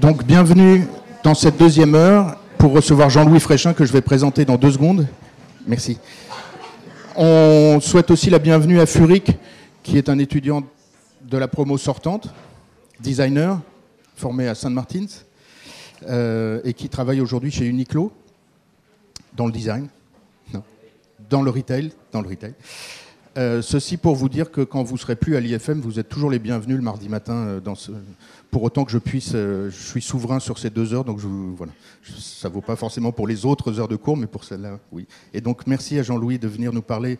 Donc bienvenue dans cette deuxième heure pour recevoir Jean-Louis Fréchin que je vais présenter dans deux secondes. Merci. On souhaite aussi la bienvenue à Furic, qui est un étudiant de la promo sortante, designer, formé à Saint-Martins, euh, et qui travaille aujourd'hui chez Uniqlo, dans le design, non, dans le retail, dans le retail. Euh, ceci pour vous dire que quand vous serez plus à l'IFM, vous êtes toujours les bienvenus le mardi matin. Euh, dans ce... Pour autant que je puisse, euh, je suis souverain sur ces deux heures, donc je, voilà. ça vaut pas forcément pour les autres heures de cours, mais pour celle-là, oui. Et donc merci à Jean-Louis de venir nous parler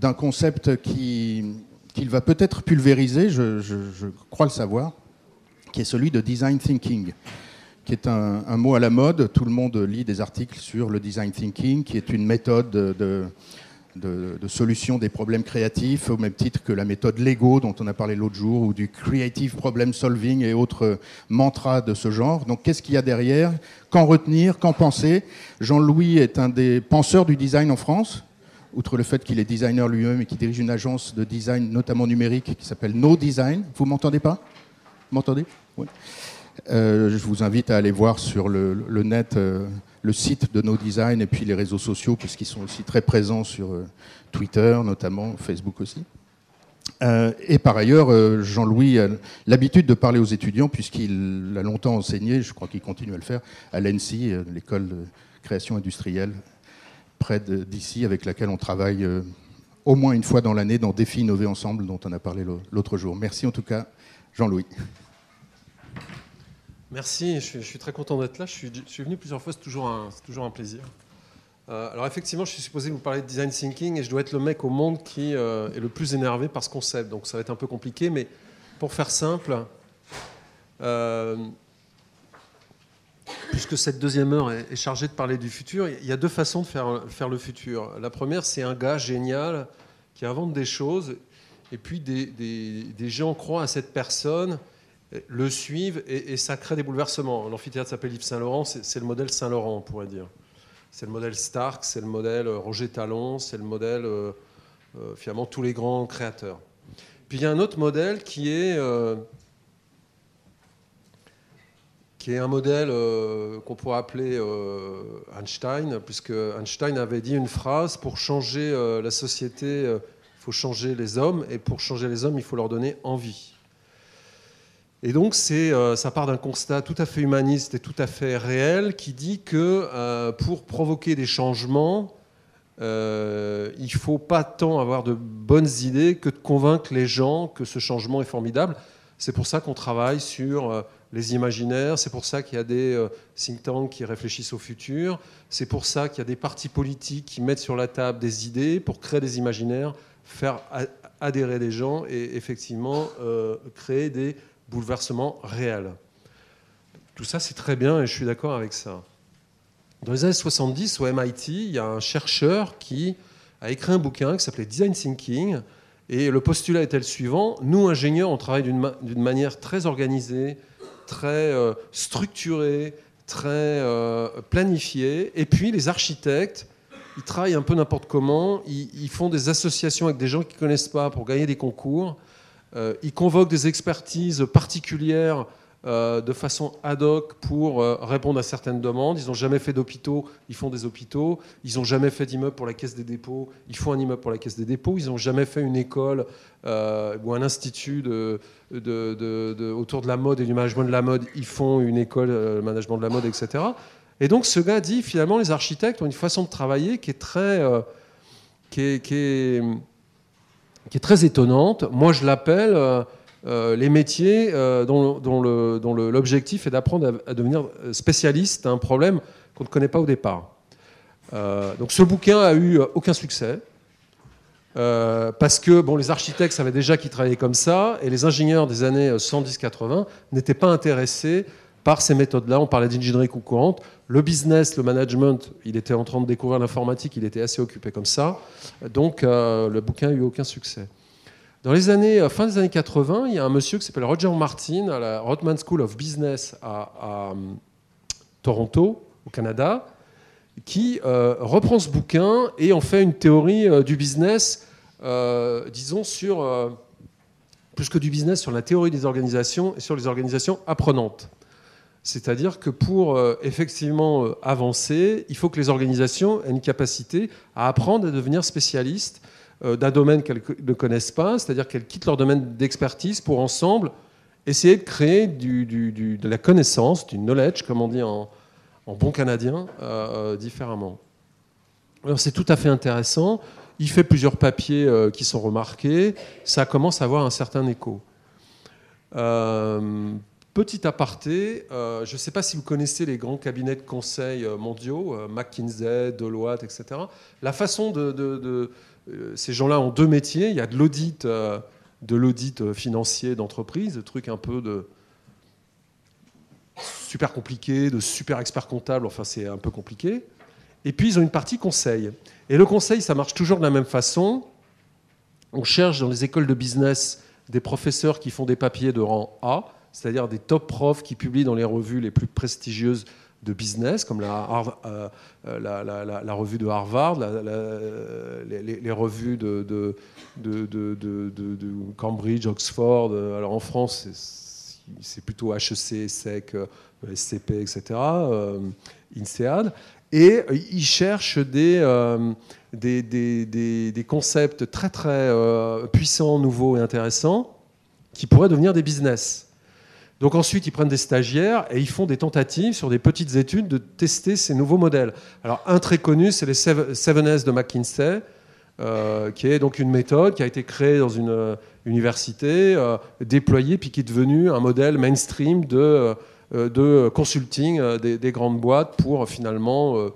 d'un concept qui qu'il va peut-être pulvériser, je, crois le savoir, qui est celui de design thinking, qui est un, mot à la mode. Tout le monde lit des articles sur le design thinking, qui est une méthode de, de de, de, solution des problèmes créatifs, au même titre que la méthode Lego dont on a parlé l'autre jour, ou du creative problem solving et autres mantras de ce genre. Donc qu'est-ce qu'il y a derrière? Qu'en retenir? Qu'en penser? Jean-Louis est un des penseurs du design en France, outre le fait qu'il est designer lui-même et qu'il dirige une agence de design, notamment numérique, qui s'appelle No Design. Vous m'entendez pas? M'entendez? Euh, Je vous invite à aller voir sur le, le net... Euh, le site de No Design et puis les réseaux sociaux, puisqu'ils sont aussi très présents sur euh, Twitter, notamment Facebook aussi. Euh, et par ailleurs, euh, Jean-Louis a l'habitude de parler aux étudiants, puisqu'il a longtemps enseigné, je crois qu'il continue à le faire, à l'ENSI, l'école de création industrielle, près d'ici, avec laquelle on travaille au moins une fois dans l'année dans Défi Innover Ensemble, dont on a parlé l'autre jour. Merci en tout cas, Jean-Louis. Merci, je suis, très content d'être là. Je suis, venu plusieurs fois, c'est toujours un, plaisir. Euh, alors effectivement, je suis supposé vous parler de design thinking et je dois être le mec au monde qui euh, est le plus énervé par ce concept. Donc ça va être un peu compliqué, mais pour faire simple, euh, puisque cette deuxième heure est, chargée de parler du futur, il y a deux façons de faire, le futur. La première, c'est un gars génial qui invente des choses et puis des gens croient à cette personne le suivent et, ça crée des bouleversements. L'amphithéâtre s'appelle Yves Saint-Laurent, c'est le modèle Saint-Laurent, on pourrait dire. C'est le modèle Stark, c'est le modèle Roger Talon, c'est le modèle, euh, euh, finalement, tous les grands créateurs. Puis il y a un autre modèle qui est, euh, qui est un modèle euh, qu'on pourrait appeler euh, Einstein, puisque Einstein avait dit une phrase, pour changer euh, la société, il faut changer les hommes, et pour changer les hommes, il faut leur donner envie. Et donc, euh, ça part d'un constat tout à fait humaniste et tout à fait réel qui dit que euh, pour provoquer des changements, euh, il ne faut pas tant avoir de bonnes idées que de convaincre les gens que ce changement est formidable. C'est pour ça qu'on travaille sur euh, les imaginaires, c'est pour ça qu'il y a des think tanks qui réfléchissent au futur, c'est pour ça qu'il y a des partis politiques qui mettent sur la table des idées pour créer des imaginaires, faire adhérer des gens et effectivement créer des bouleversement réel. Tout ça, c'est très bien et je suis d'accord avec ça. Dans les années 70, au MIT, il y a un chercheur qui a écrit un bouquin qui s'appelait Design Thinking. Et le postulat était le suivant. Nous, ingénieurs, on travaille d'une ma manière très organisée, très euh, structurée, très euh, planifiée. Et puis, les architectes, ils travaillent un peu n'importe comment. Ils, ils, font des associations avec des gens qu'ils ne connaissent pas pour gagner des concours. Euh, ils convoquent des expertises particulières euh, de façon ad hoc pour euh, répondre à certaines demandes. Ils n'ont jamais fait d'hôpitaux, ils font des hôpitaux. Ils n'ont jamais fait d'immeuble pour la caisse des dépôts, ils font un immeuble pour la caisse des dépôts. Ils n'ont jamais fait une école ou un institut autour de la mode et du management de la mode. Ils font une école de management de la mode, etc. Et donc ce gars dit finalement les architectes ont une façon de travailler qui est très, qui est qui est très étonnante. Moi, je l'appelle euh, euh, les métiers euh, dont, l'objectif est d'apprendre à, devenir spécialiste d'un problème qu'on ne connaît pas au départ. Donc, ce bouquin a eu aucun succès. Parce que bon, les architectes savaient déjà qu'ils travaillaient comme ça, et les ingénieurs des années 110-80 n'étaient pas intéressés par ces méthodes-là. On parlait d'ingénierie concurrente. Le business, le management, il était en train de découvrir l'informatique, il était assez occupé comme ça. Donc euh, le bouquin n'a eu aucun succès. Dans les années, fin des années 80, il y a un monsieur qui s'appelle Roger Martin à la Rotman School of Business à, um, Toronto, au Canada, qui euh, reprend ce bouquin et en fait une théorie euh, du business, euh, disons, sur, plus que du business, sur la théorie des organisations et sur les organisations apprenantes. C'est-à-dire que pour euh, effectivement euh, avancer, il faut que les organisations aient une capacité à apprendre à devenir spécialistes euh, d'un domaine qu'elles ne connaissent pas, c'est-à-dire qu'elles quittent leur domaine d'expertise pour ensemble essayer de créer de la connaissance, du knowledge, comme on dit en, bon canadien, différemment. Alors c'est tout à fait intéressant. Il fait plusieurs papiers qui sont remarqués. Ça commence à avoir un certain écho. Petit aparté, euh, je ne sais pas si vous connaissez les grands cabinets de conseil euh, mondiaux, euh, McKinsey, Deloitte, etc. La façon de, ces gens-là ont deux métiers. Il y a de l'audit, de l'audit financier d'entreprise, de trucs un peu de super compliqué, de super expert comptable. Enfin, c'est un peu compliqué. Et puis ils ont une partie conseil. Et le conseil, ça marche toujours de la même façon. On cherche dans les écoles de business des professeurs qui font des papiers de rang A c'est-à-dire des top profs qui publient dans les revues les plus prestigieuses de business, comme la, euh, euh, revue de Harvard, les, revues de, Cambridge, Oxford. Alors en France, c'est plutôt HEC, SEC, SCP, etc., euh, INSEAD. Et ils cherchent des, des, concepts très très puissants, nouveaux et intéressants qui pourraient devenir des business. Donc ensuite, ils prennent des stagiaires et ils font des tentatives sur des petites études de tester ces nouveaux modèles. Alors un très connu, c'est les 7S de McKinsey, euh, qui est donc une méthode qui a été créée dans une euh, université, euh, déployée, puis qui est devenue un modèle mainstream de, consulting des, grandes boîtes pour finalement,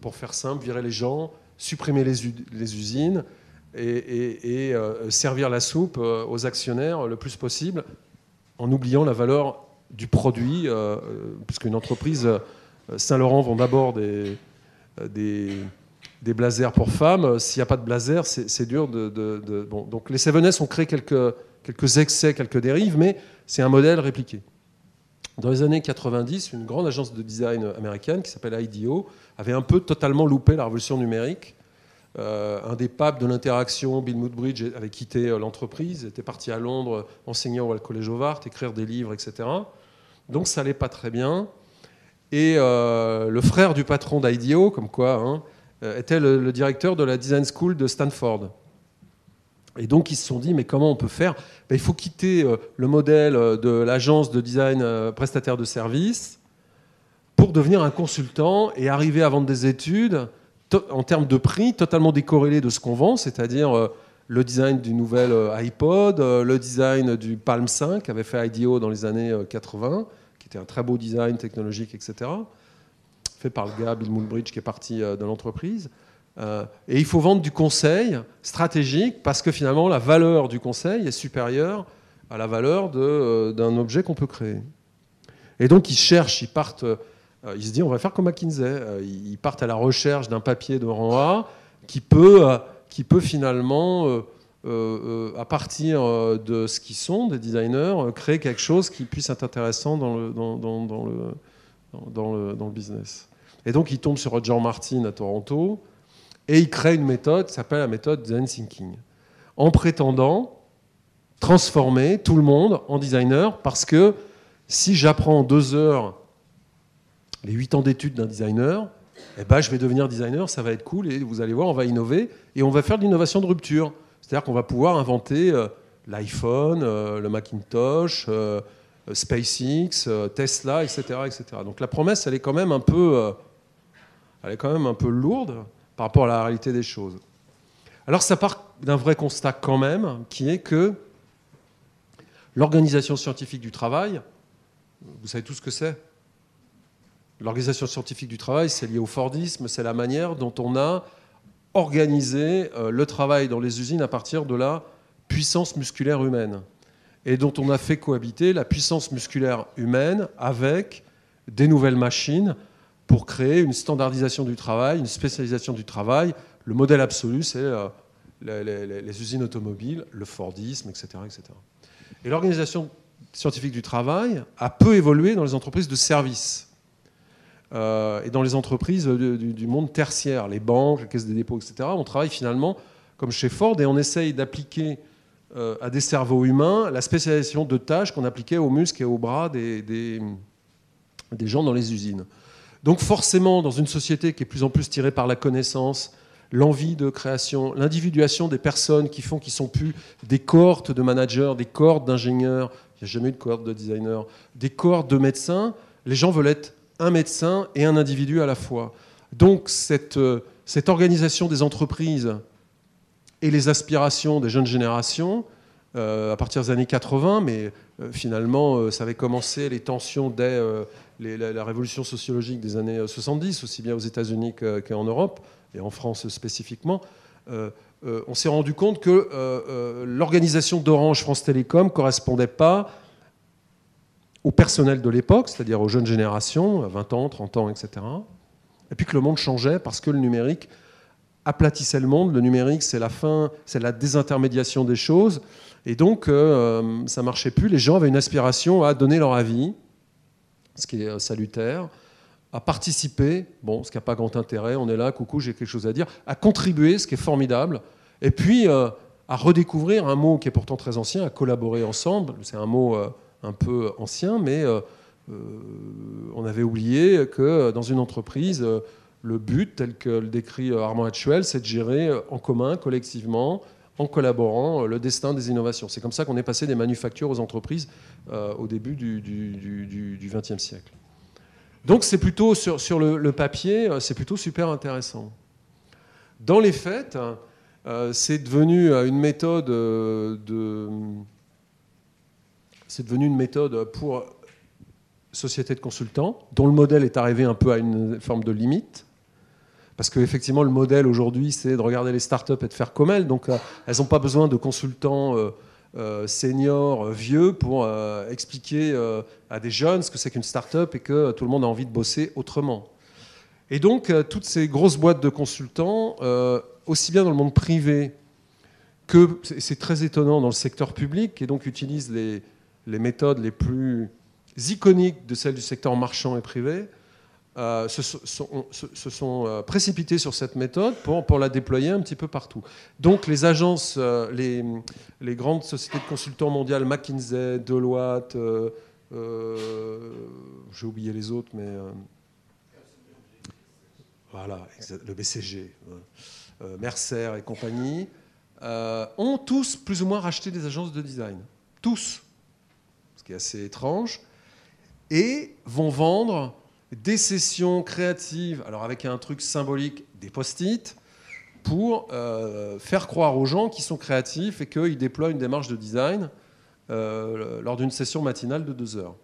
pour faire simple, virer les gens, supprimer les, usines et servir la soupe aux actionnaires le plus possible en oubliant la valeur du produit, euh, euh, puisqu'une entreprise, euh, Saint-Laurent vend d'abord des, des, blazers pour femmes. S'il n'y a pas de blazer, c'est dur de... Donc les 7S ont créé quelques, quelques excès, quelques dérives, mais c'est un modèle répliqué. Dans les années 90, une grande agence de design américaine qui s'appelle IDEO avait un peu totalement loupé la révolution numérique euh, un des papes de l'interaction, Bill Moodbridge, avait quitté euh, l'entreprise, était parti à Londres, enseignant au Collège Howard, écrire des livres, etc. Donc ça n'allait pas très bien. Et euh, le frère du patron d'IDEO, comme quoi, hein, était le, directeur de la Design School de Stanford. Et donc ils se sont dit, mais comment on peut faire? Ben, Il faut quitter le modèle de l'agence de design prestataire de services pour devenir un consultant et arriver à vendre des études en termes de prix, totalement décorrélé de ce qu'on vend, c'est-à-dire euh, le design du nouvel euh, iPod, euh, le design du Palm 5 qu'avait fait IDEO dans les années 80, qui était un très beau design technologique, etc., fait par le gars Bill Moonbridge qui est parti de l'entreprise. et il faut vendre du conseil stratégique parce que finalement la valeur du conseil est supérieure à la valeur d'un objet qu'on peut créer. Et donc ils cherchent, ils partent euh, ils se disent on va faire comme McKinsey. Euh, ils partent à la recherche d'un papier de rang A qui peut, euh, qui peut finalement, à partir de ce qu'ils sont, des designers, créer quelque chose qui puisse être intéressant dans le, dans, dans, le, dans, le, dans le business. Et donc ils tombent sur Roger Martin à Toronto et ils créent une méthode qui s'appelle la méthode Design Thinking, en prétendant transformer tout le monde en designer parce que si j'apprends en deux heures les 8 ans d'études d'un designer, eh ben, je vais devenir designer, ça va être cool, et vous allez voir, on va innover, et on va faire de l'innovation de rupture. C'est-à-dire qu'on va pouvoir inventer euh, l'iPhone, euh, le Macintosh, euh, SpaceX, Tesla, etc., etc. Donc la promesse, elle est quand même un peu, elle est quand même un peu lourde par rapport à la réalité des choses. Alors ça part d'un vrai constat quand même, qui est que l'organisation scientifique du travail, vous savez tout ce que c'est? L'organisation scientifique du travail, c'est lié au Fordisme, c'est la manière dont on a organisé euh, le travail dans les usines à partir de la puissance musculaire humaine. Et dont on a fait cohabiter la puissance musculaire humaine avec des nouvelles machines pour créer une standardisation du travail, une spécialisation du travail. Le modèle absolu, c'est euh, les, usines automobiles, le Fordisme, etc. etc. Et l'organisation scientifique du travail a peu évolué dans les entreprises de services. Euh, et dans les entreprises du, monde tertiaire, les banques, les caisses des dépôts, etc., on travaille finalement comme chez Ford et on essaye d'appliquer euh, à des cerveaux humains la spécialisation de tâches qu'on appliquait aux muscles et aux bras des, des gens dans les usines. Donc forcément, dans une société qui est plus en plus tirée par la connaissance, l'envie de création, l'individuation des personnes qui font qu'ils sont plus des cohortes de managers, des cohortes d'ingénieurs, il n'y a jamais eu de cohorte de designers, des cohortes de médecins, les gens veulent être un médecin et un individu à la fois. Donc cette, euh, organisation des entreprises et les aspirations des jeunes générations, euh, à partir des années 80, mais euh, finalement, ça avait commencé les tensions dès la, révolution sociologique des années 70, aussi bien aux États-Unis qu'en Europe, et en France spécifiquement. on s'est rendu compte que l'organisation d'Orange France Télécom correspondait pas au personnel de l'époque, c'est-à-dire aux jeunes générations, 20 ans, 30 ans, etc. Et puis que le monde changeait parce que le numérique aplatissait le monde. Le numérique, c'est la fin, c'est la désintermédiation des choses. Et donc, euh, ça marchait plus. Les gens avaient une aspiration à donner leur avis, ce qui est euh, salutaire, à participer, bon, ce qui n'a pas grand intérêt, on est là, coucou, j'ai quelque chose à dire, à contribuer, ce qui est formidable, et puis euh, à redécouvrir un mot qui est pourtant très ancien, à collaborer ensemble. C'est un mot un peu ancien, mais euh, on avait oublié que dans une entreprise, euh, le but, tel que le décrit euh, Armand Hatchuel, c'est de gérer en commun, collectivement, en collaborant, le destin des innovations. C'est comme ça qu'on est passé des manufactures aux entreprises au début du XXe siècle. Donc c'est plutôt sur, le, papier, c'est plutôt super intéressant. Dans les faits, c'est devenu une méthode de, c'est devenu une méthode pour société de consultants, dont le modèle est arrivé un peu à une forme de limite. Parce qu'effectivement, le modèle aujourd'hui, c'est de regarder les startups et de faire comme elles. Donc, euh, elles n'ont pas besoin de consultants euh, euh, seniors, vieux, pour expliquer à des jeunes ce que c'est qu'une startup et que tout le monde a envie de bosser autrement. Et donc, toutes ces grosses boîtes de consultants, aussi bien dans le monde privé que, c'est très étonnant, dans le secteur public, et donc utilisent les, les méthodes les plus iconiques de celles du secteur marchand et privé euh, se, sont, euh, précipités sur cette méthode pour, la déployer un petit peu partout. Donc les agences, euh, les, grandes sociétés de consultants mondiales, McKinsey, Deloitte, j'ai oublié les autres, mais... voilà, le BCG, Mercer et compagnie, ont tous plus ou moins racheté des agences de design. Tous. Qui est assez étrange et vont vendre des sessions créatives, alors avec un truc symbolique, des post-it, pour euh, faire croire aux gens qu'ils sont créatifs et qu'ils déploient une démarche de design euh, lors d'une session matinale de deux heures.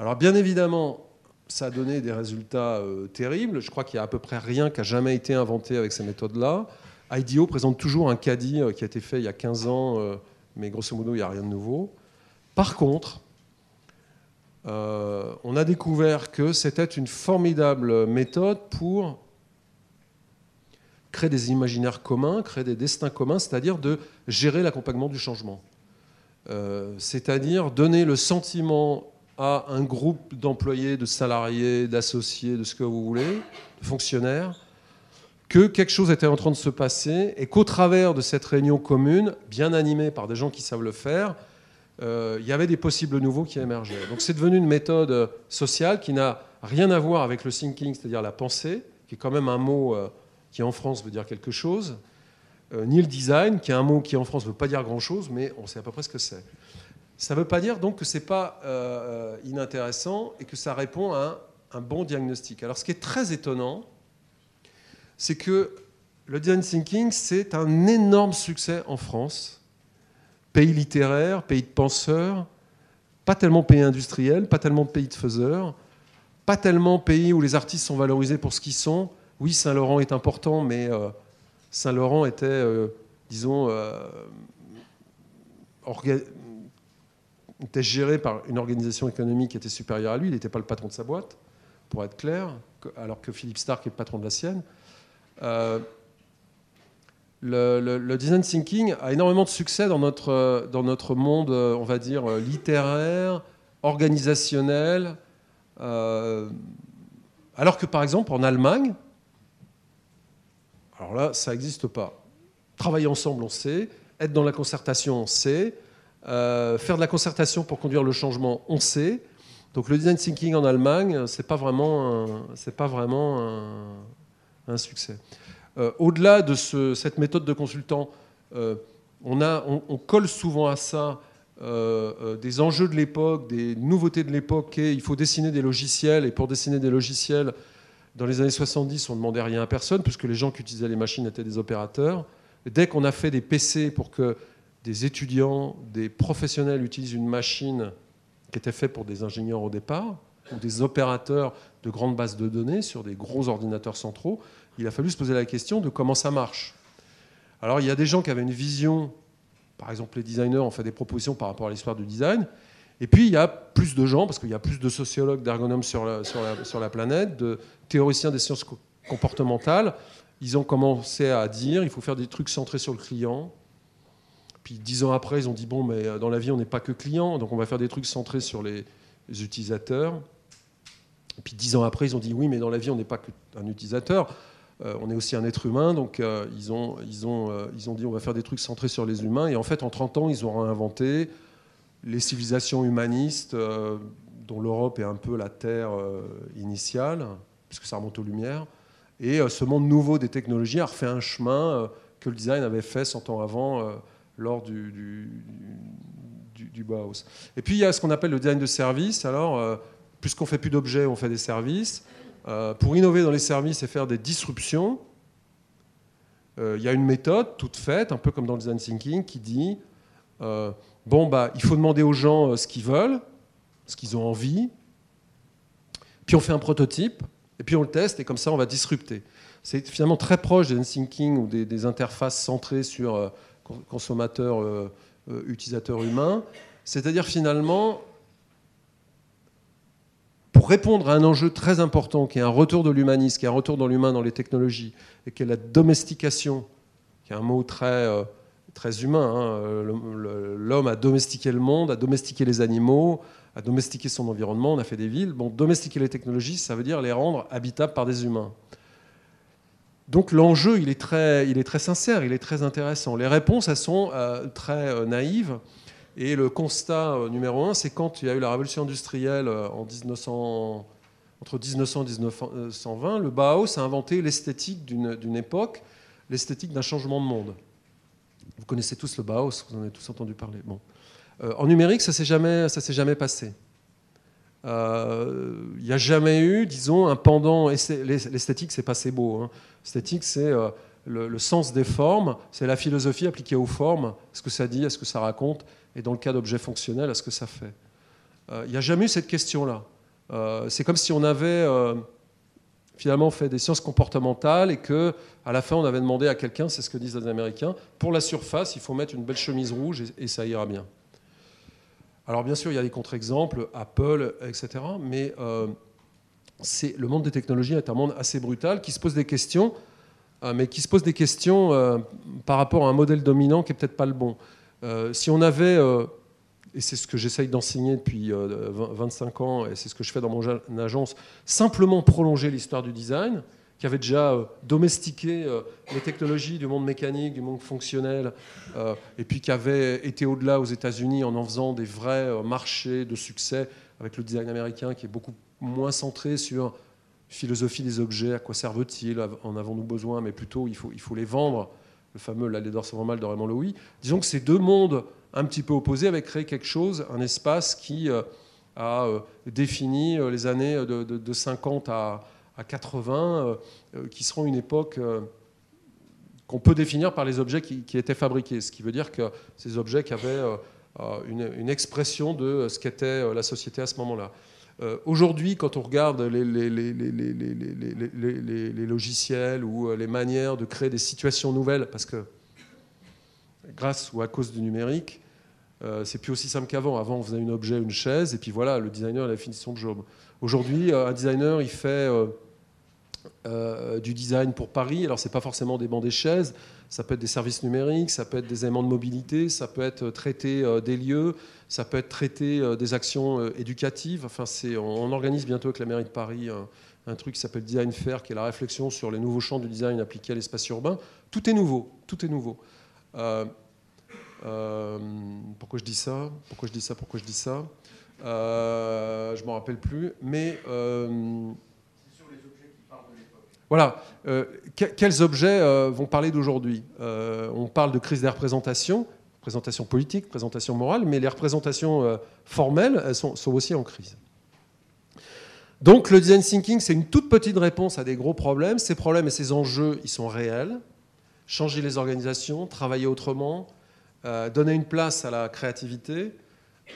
Alors bien évidemment, ça a donné des résultats euh, terribles. Je crois qu'il n'y a à peu près rien qui a jamais été inventé avec ces méthodes-là. IDEO présente toujours un caddie qui a été fait il y a 15 ans, mais grosso modo, il n'y a rien de nouveau. Par contre, euh, on a découvert que c'était une formidable méthode pour créer des imaginaires communs, créer des destins communs, c'est-à-dire de gérer l'accompagnement du changement. Euh, c'est-à-dire donner le sentiment à un groupe d'employés, de salariés, d'associés, de ce que vous voulez, de fonctionnaires, que quelque chose était en train de se passer et qu'au travers de cette réunion commune, bien animée par des gens qui savent le faire, euh, il y avait des possibles nouveaux qui émergeaient. Donc c'est devenu une méthode sociale qui n'a rien à voir avec le thinking, c'est-à-dire la pensée, qui est quand même un mot euh, qui en France veut dire quelque chose, euh, ni le design, qui est un mot qui en France ne veut pas dire grand-chose, mais on sait à peu près ce que c'est. Ça ne veut pas dire donc que ce n'est pas inintéressant et que ça répond à un, bon diagnostic. Alors ce qui est très étonnant, c'est que le design thinking, c'est un énorme succès en France pays littéraire, pays de penseurs, pas tellement pays industriel, pas tellement pays de faiseurs, pas tellement pays où les artistes sont valorisés pour ce qu'ils sont. Oui, Saint-Laurent est important, mais euh, Saint-Laurent était, euh, disons, euh, était géré par une organisation économique qui était supérieure à lui. Il n'était pas le patron de sa boîte, pour être clair, alors que Philippe Stark est le patron de la sienne le, design thinking a énormément de succès dans notre, dans notre monde, on va dire, littéraire, organisationnel. Euh, alors que par exemple en Allemagne, alors là, ça n'existe pas. Travailler ensemble, on sait. Être dans la concertation, on sait. Euh, faire de la concertation pour conduire le changement, on sait. Donc le design thinking en Allemagne, c'est pas vraiment c'est pas vraiment un, succès. Euh, au-delà de cette méthode de consultant, euh, on, colle souvent à ça euh, des enjeux de l'époque, des nouveautés de l'époque, et il faut dessiner des logiciels, et pour dessiner des logiciels, dans les années 70, on ne demandait rien à personne, puisque les gens qui utilisaient les machines étaient des opérateurs. dès qu'on a fait des PC pour que des étudiants, des professionnels utilisent une machine qui était faite pour des ingénieurs au départ, ou des opérateurs de grandes bases de données sur des gros ordinateurs centraux, il a fallu se poser la question de comment ça marche. Alors il y a des gens qui avaient une vision, par exemple les designers ont fait des propositions par rapport à l'histoire du design, et puis il y a plus de gens, parce qu'il y a plus de sociologues, d'ergonomes sur la, planète, de théoriciens des sciences comportementales, ils ont commencé à dire il faut faire des trucs centrés sur le client. Puis dix ans après, ils ont dit bon, mais euh, dans la vie, on n'est pas que client, donc on va faire des trucs centrés sur les utilisateurs. Puis dix ans après, ils ont dit oui, mais dans la vie, on n'est pas qu'un utilisateur. Euh, on est aussi un être humain, donc euh, ils, ont, ils, ont, ils ont dit on va faire des trucs centrés sur les humains. Et en fait, en 30 ans, ils ont réinventé les civilisations humanistes, dont l'Europe est un peu la terre initiale, puisque ça remonte aux Lumières. Et ce monde nouveau des technologies a refait un chemin que le design avait fait 100 ans avant lors du, du, du, Bauhaus. Et puis il y a ce qu'on appelle le design de service. Alors, euh, puisqu'on fait plus d'objets, on fait des services. Euh, pour innover dans les services et faire des disruptions, euh, il y a une méthode toute faite, un peu comme dans le design thinking, qui dit bon bah il faut demander aux gens ce qu'ils veulent, ce qu'ils ont envie. Puis on fait un prototype et puis on le teste et comme ça on va disrupter. C'est finalement très proche du design thinking ou des, des interfaces centrées sur consommateur, euh, euh, utilisateur humain. C'est-à-dire finalement, répondre à un enjeu très important qui est un retour de l'humanisme, qui est un retour dans l'humain dans les technologies, et qui est la domestication, qui est un mot très, euh, très humain. Hein. L'homme a domestiqué le monde, a domestiqué les animaux, a domestiqué son environnement, on a fait des villes. Bon, domestiquer les technologies, ça veut dire les rendre habitables par des humains. Donc l'enjeu, il, est très, sincère, il est très intéressant. Les réponses, elles sont euh, très euh, naïves. Et le constat euh, numéro un, c'est quand il y a eu la révolution industrielle en 1900, entre 1900 et 1920, le Bauhaus a inventé l'esthétique d'une époque, l'esthétique d'un changement de monde. Vous connaissez tous le Bauhaus, vous en avez tous entendu parler. Bon. en numérique, ça ne s'est jamais, jamais passé. Il n'y a jamais eu, disons, un pendant. L'esthétique, c'est pas assez beau. Hein. L'esthétique, c'est euh, le, sens des formes, c'est la philosophie appliquée aux formes, ce que ça dit, est-ce que ça raconte, et dans le cas d'objets fonctionnels, est-ce que ça fait. Euh, il n'y a jamais eu cette question-là. Euh, c'est comme si on avait finalement fait des sciences comportementales et que à la fin on avait demandé à quelqu'un, c'est ce que disent les Américains, pour la surface il faut mettre une belle chemise rouge et, ça ira bien. Alors bien sûr il y a des contre-exemples, Apple, etc. Mais le monde des technologies est un monde assez brutal qui se pose des questions, euh, mais qui se pose des questions euh, par rapport à un modèle dominant qui est peut-être pas le bon. Euh, si on avait, et c'est ce que j'essaye d'enseigner depuis 25 ans, et c'est ce que je fais dans mon agence, simplement prolonger l'histoire du design, qui avait déjà domestiqué les technologies du monde mécanique, du monde fonctionnel, et puis qui avait été au-delà aux États-Unis en en faisant des vrais marchés de succès avec le design américain qui est beaucoup moins centré sur philosophie des objets, à quoi servent-ils, en avons-nous besoin, mais plutôt il faut, il faut les vendre, le fameux La d'or mal de Raymond Loewy. Disons que ces deux mondes un petit peu opposés avaient créé quelque chose, un espace qui euh, a euh, défini euh, les années de, 50 à, 80, qui seront une époque qu'on peut définir par les objets qui, étaient fabriqués, ce qui veut dire que ces objets avaient une expression de ce qu'était la société à ce moment-là. Euh, aujourd'hui, quand on regarde les, logiciels ou euh, les manières de créer des situations nouvelles, parce que grâce ou à cause du numérique, euh, c'est plus aussi simple qu'avant. Avant, on faisait un objet, une chaise, et puis voilà, le designer a la finition de job. Aujourd'hui, un designer, il fait du design pour Paris. Alors, c'est pas forcément des bancs des chaises, ça peut être des services numériques, ça peut être des éléments de mobilité, ça peut être traiter euh, des lieux, ça peut être traiter euh, des actions euh, éducatives. Enfin, on, organise bientôt avec la mairie de Paris un, truc qui s'appelle Design Fair, qui est la réflexion sur les nouveaux champs du design appliqués à l'espace urbain. Tout est nouveau, tout est nouveau. pourquoi je dis ça? Pourquoi je dis ça? Pourquoi je dis ça? Euh, je m'en rappelle plus. Mais. Voilà. quels objets vont parler d'aujourd'hui? On parle de crise des représentations, représentation politique, représentation morale, mais les représentations formelles elles sont, sont aussi en crise. Donc le design thinking, c'est une toute petite réponse à des gros problèmes. Ces problèmes et ces enjeux, ils sont réels. Changer les organisations, travailler autrement, euh, donner une place à la créativité,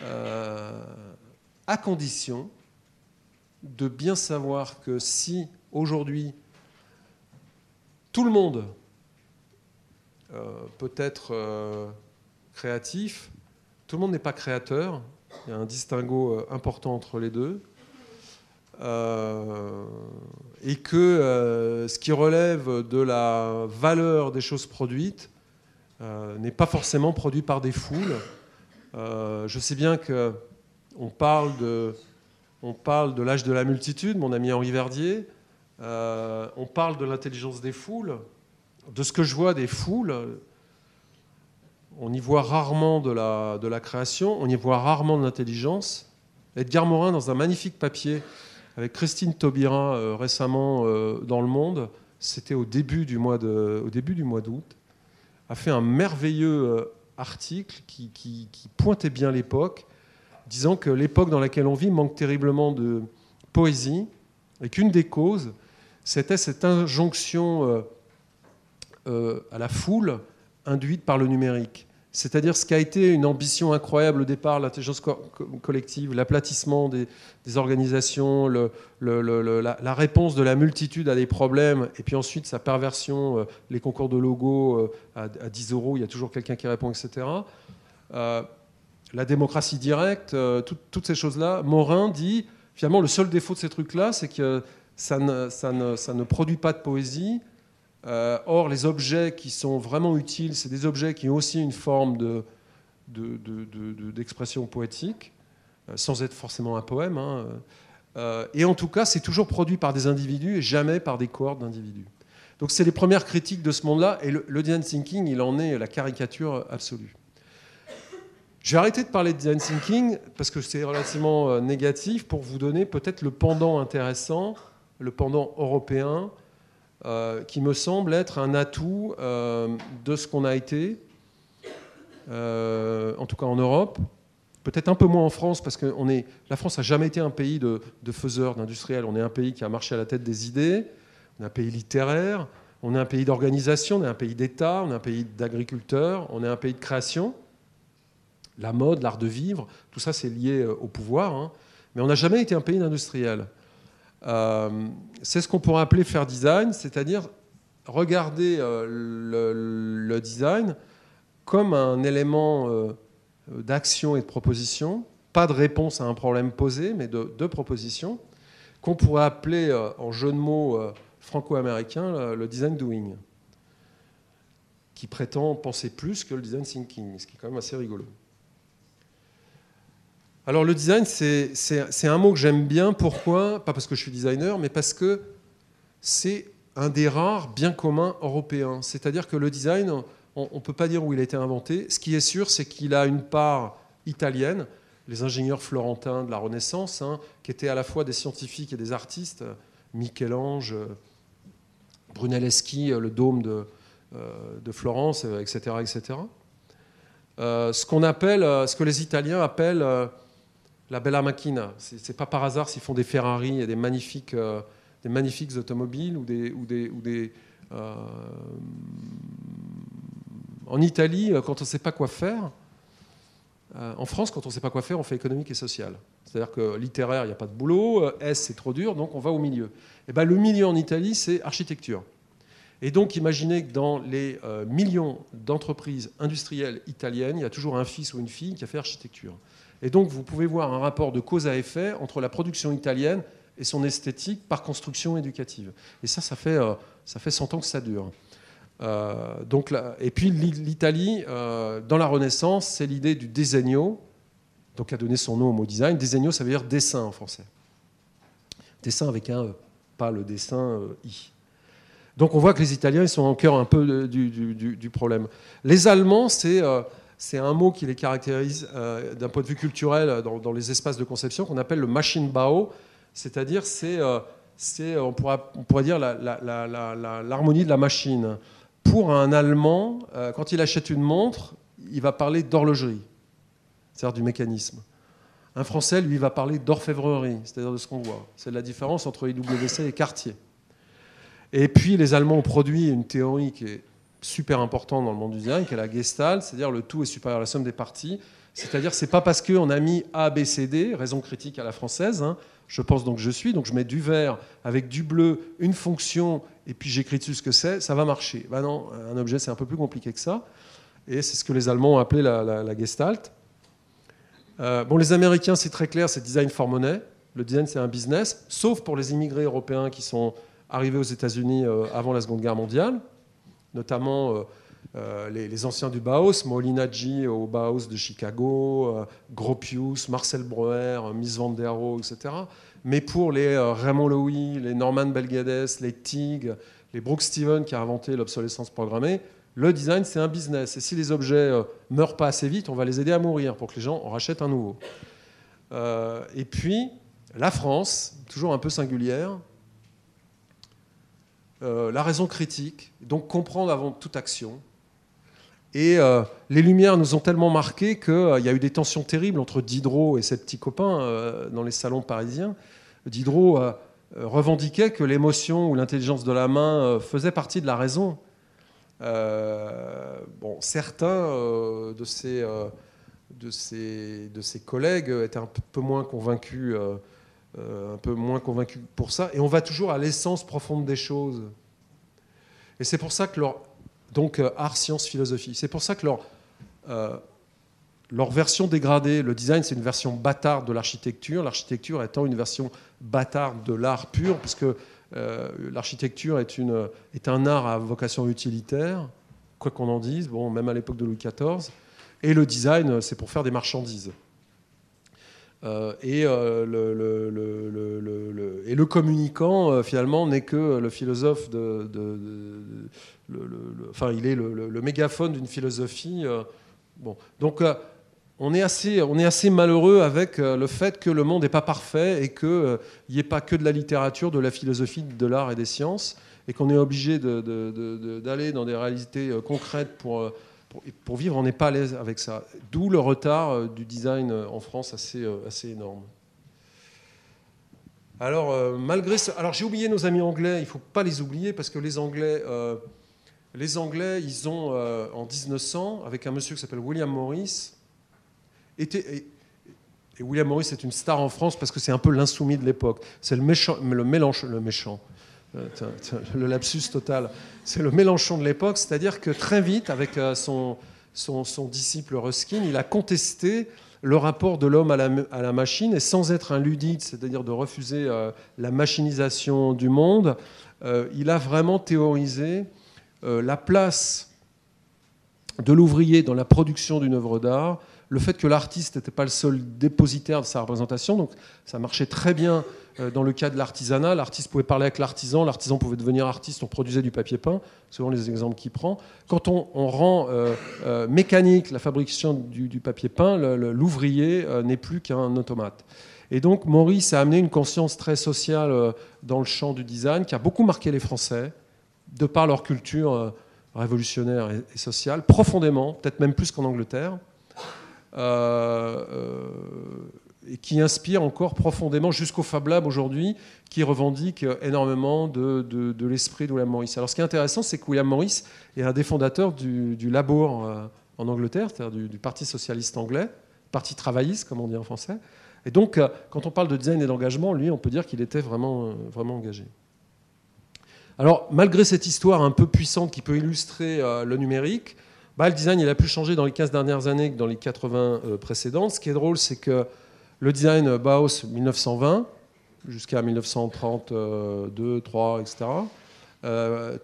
euh, à condition de bien savoir que si aujourd'hui tout le monde euh, peut être créatif, tout le monde n'est pas créateur, il y a un distinguo important entre les deux. Euh, et que euh, ce qui relève de la valeur des choses produites euh, n'est pas forcément produit par des foules. je sais bien que on parle de l'âge de la multitude, mon ami Henri Verdier. On parle de l'intelligence des foules. De ce que je vois des foules, on y voit rarement de la, de la création, on y voit rarement de l'intelligence. Edgar Morin, dans un magnifique papier avec Christine Taubira euh, récemment euh, dans Le Monde, c'était au début du mois d'août, a fait un merveilleux euh, article qui, pointait bien l'époque, disant que l'époque dans laquelle on vit manque terriblement de poésie, et qu'une des causes, c'était cette injonction à la foule induite par le numérique. C'est-à-dire ce qui a été une ambition incroyable au départ, l'intelligence collective, l'aplatissement des, organisations, la, réponse de la multitude à des problèmes, et puis ensuite sa perversion, euh, les concours de logo euh, à, 10 euros, il y a toujours quelqu'un qui répond, etc. Euh, la démocratie directe, toutes ces choses-là. Morin dit, finalement, le seul défaut de ces trucs-là, c'est que ça ne produit pas de poésie, euh, or, les objets qui sont vraiment utiles, c'est des objets qui ont aussi une forme d'expression de, poétique, euh, sans être forcément un poème. Hein. Euh, et en tout cas, c'est toujours produit par des individus et jamais par des cohortes d'individus. Donc, c'est les premières critiques de ce monde-là. Et le, design thinking, il en est la caricature absolue. Je vais arrêter de parler de design thinking parce que c'est relativement négatif pour vous donner peut-être le pendant intéressant, le pendant européen, euh, qui me semble être un atout euh, de ce qu'on a été, euh, en tout cas en Europe. Peut-être un peu moins en France, parce que est, la France n'a jamais été un pays de, faiseurs, d'industriels. On est un pays qui a marché à la tête des idées, on est un pays littéraire, on est un pays d'organisation, on est un pays d'État, on est un pays d'agriculteurs, on est un pays de création. La mode, l'art de vivre, tout ça c'est lié au pouvoir. Hein. Mais on n'a jamais été un pays d'industriels. Euh, c'est ce qu'on pourrait appeler faire design, c'est-à-dire regarder euh, le, design comme un élément euh, d'action et de proposition, pas de réponse à un problème posé, mais de, de proposition, qu'on pourrait appeler en jeu de mots franco-américain le design doing, qui prétend penser plus que le design thinking, ce qui est quand même assez rigolo. Alors le design, c'est un mot que j'aime bien. Pourquoi? Pas parce que je suis designer, mais parce que c'est un des rares biens communs européens. C'est-à-dire que le design, on ne peut pas dire où il a été inventé. Ce qui est sûr, c'est qu'il a une part italienne. Les ingénieurs florentins de la Renaissance, hein, qui étaient à la fois des scientifiques et des artistes, Michel-Ange, Brunelleschi, le dôme de, euh, Florence, etc. etc. Euh, ce qu'on appelle, ce que les Italiens appellent la Bella Macchina. C'est pas par hasard s'ils font des Ferrari et des magnifiques, euh, automobiles ou des. Ou des, ou des euh, en Italie, euh, quand on ne sait pas quoi faire, en France, quand on ne sait pas quoi faire, on fait économique et social. C'est-à-dire que littéraire, il n'y a pas de boulot, S, c'est trop dur, donc on va au milieu. Et eh ben, le milieu en Italie, c'est architecture. Et donc, imaginez que dans les millions d'entreprises industrielles italiennes, il y a toujours un fils ou une fille qui a fait architecture. Et donc, vous pouvez voir un rapport de cause à effet entre la production italienne et son esthétique par construction éducative. Et ça, ça fait, euh, ça fait 100 ans que ça dure. Euh, donc, et puis l'Italie, euh, dans la Renaissance, c'est l'idée du disegno, donc a donné son nom au mot design. Disegno, ça veut dire dessin en français. Dessin avec un E, pas le dessin I. Donc on voit que les Italiens ils sont en cœur un peu du, du, du, problème. Les Allemands, c'est c'est un mot qui les caractérise d'un point de vue culturel dans, les espaces de conception qu'on appelle le Maschinenbau, c'est-à-dire c'est, c'est on, on pourrait dire l'harmonie de la machine. Pour un Allemand, quand il achète une montre, il va parler d'horlogerie, c'est-à-dire du mécanisme. Un Français, lui, va parler d'orfèvrerie, c'est-à-dire de ce qu'on voit. C'est la différence entre IWC et Cartier. Et puis, les Allemands ont produit une théorie qui est super importante dans le monde du design, qui est la Gestalt, c'est-à-dire le tout est supérieur à la somme des parties. C'est-à-dire, c'est pas parce qu'on a mis A, B, C, D, raison critique à la française, hein, je pense donc je suis, donc je mets du vert avec du bleu, une fonction, et puis j'écris dessus ce que c'est, ça va marcher. Ben non, un objet, c'est un peu plus compliqué que ça. Et c'est ce que les Allemands ont appelé la Gestalt. Euh, bon, les Américains, c'est très clair, c'est design for money. Le design, c'est un business, sauf pour les immigrés européens qui sont arrivés aux États-Unis euh, avant la Seconde Guerre mondiale, notamment euh, les, anciens du Bauhaus, Molinaggi au Bauhaus de Chicago, Gropius, Marcel Breuer, Miss Van der Rohe, etc. Mais pour les Raymond Loewy, les Norman Belgades, les Tig, les Brooke Stevens qui a inventé l'obsolescence programmée, le design, c'est un business. Et si les objets euh, meurent pas assez vite, on va les aider à mourir pour que les gens en rachètent un nouveau. Euh, et puis, la France, toujours un peu singulière, euh, la raison critique, donc comprendre avant toute action. Et les Lumières nous ont tellement marqué qu'il y a eu des tensions terribles entre Diderot et ses petits copains dans les salons parisiens. Diderot revendiquait que l'émotion ou l'intelligence de la main faisait partie de la raison euh, bon, certains euh, de, euh, de, ces, de ces collègues étaient un peu moins convaincus, un peu moins convaincus pour ça. Et on va toujours à l'essence profonde des choses. Et c'est pour ça que leur donc art, science, philosophie. C'est pour ça que leur leur version dégradée, le design, c'est une version bâtarde de l'architecture. L'architecture étant une version bâtarde de l'art pur, parce que euh, l'architecture est, est un art à vocation utilitaire, quoi qu'on en dise, bon, même à l'époque de Louis XIV. Et le design, c'est pour faire des marchandises. Euh, et, euh, le, et, le, communicant, finalement, n'est que le philosophe de. enfin, il est le, mégaphone d'une philosophie. bon. Donc, on est, assez, on est assez malheureux avec euh, le fait que le monde n'est pas parfait et qu'il n'y ait pas que de la littérature, de la philosophie, de l'art et des sciences, et qu'on est obligé d'aller dans des réalités euh, concrètes pour, pour, vivre. On n'est pas à l'aise avec ça. D'où le retard euh, du design en France assez, assez énorme. Alors, malgré ça, alors j'ai oublié nos amis anglais, il ne faut pas les oublier parce que les Anglais, les Anglais, ils ont en 1900, avec un monsieur qui s'appelle William Morris, et, William Morris est une star en France parce que c'est un peu l'insoumis de l'époque. C'est le, méchant, le, mélange, le méchant, euh, le lapsus total. C'est le Mélenchon de l'époque, c'est-à-dire que très vite, avec euh, son, son, disciple Ruskin, il a contesté le rapport de l'homme à la, machine et sans être un ludite, c'est-à-dire de refuser euh, la machinisation du monde, il a vraiment théorisé la place de l'ouvrier dans la production d'une œuvre d'art le fait que l'artiste n'était pas le seul dépositaire de sa représentation, donc ça marchait très bien euh, dans le cas de l'artisanat. L'artiste pouvait parler avec l'artisan, l'artisan pouvait devenir artiste, on produisait du papier peint, selon les exemples qu'il prend. Quand on, rend euh, euh, mécanique la fabrication du, papier peint, l'ouvrier n'est plus qu'un automate. Et donc Maurice a amené une conscience très sociale dans le champ du design qui a beaucoup marqué les Français, de par leur culture révolutionnaire et sociale, profondément, peut-être même plus qu'en Angleterre. Euh, euh, qui inspire encore profondément jusqu'au Fab Lab aujourd'hui, qui revendique énormément de, de, l'esprit de William Morris. Alors ce qui est intéressant, c'est que William Morris est un des fondateurs du, du Labour euh, en Angleterre, c'est-à-dire du, Parti socialiste anglais, Parti travailliste, comme on dit en français. Et donc, quand on parle de design et d'engagement, lui, on peut dire qu'il était vraiment, vraiment engagé. Alors, malgré cette histoire un peu puissante qui peut illustrer le numérique, bah, le design, il a plus changé dans les 15 dernières années que dans les 80 euh, précédentes. Ce qui est drôle, c'est que le design euh, Bauhaus 1920 jusqu'à 1932, 3, etc.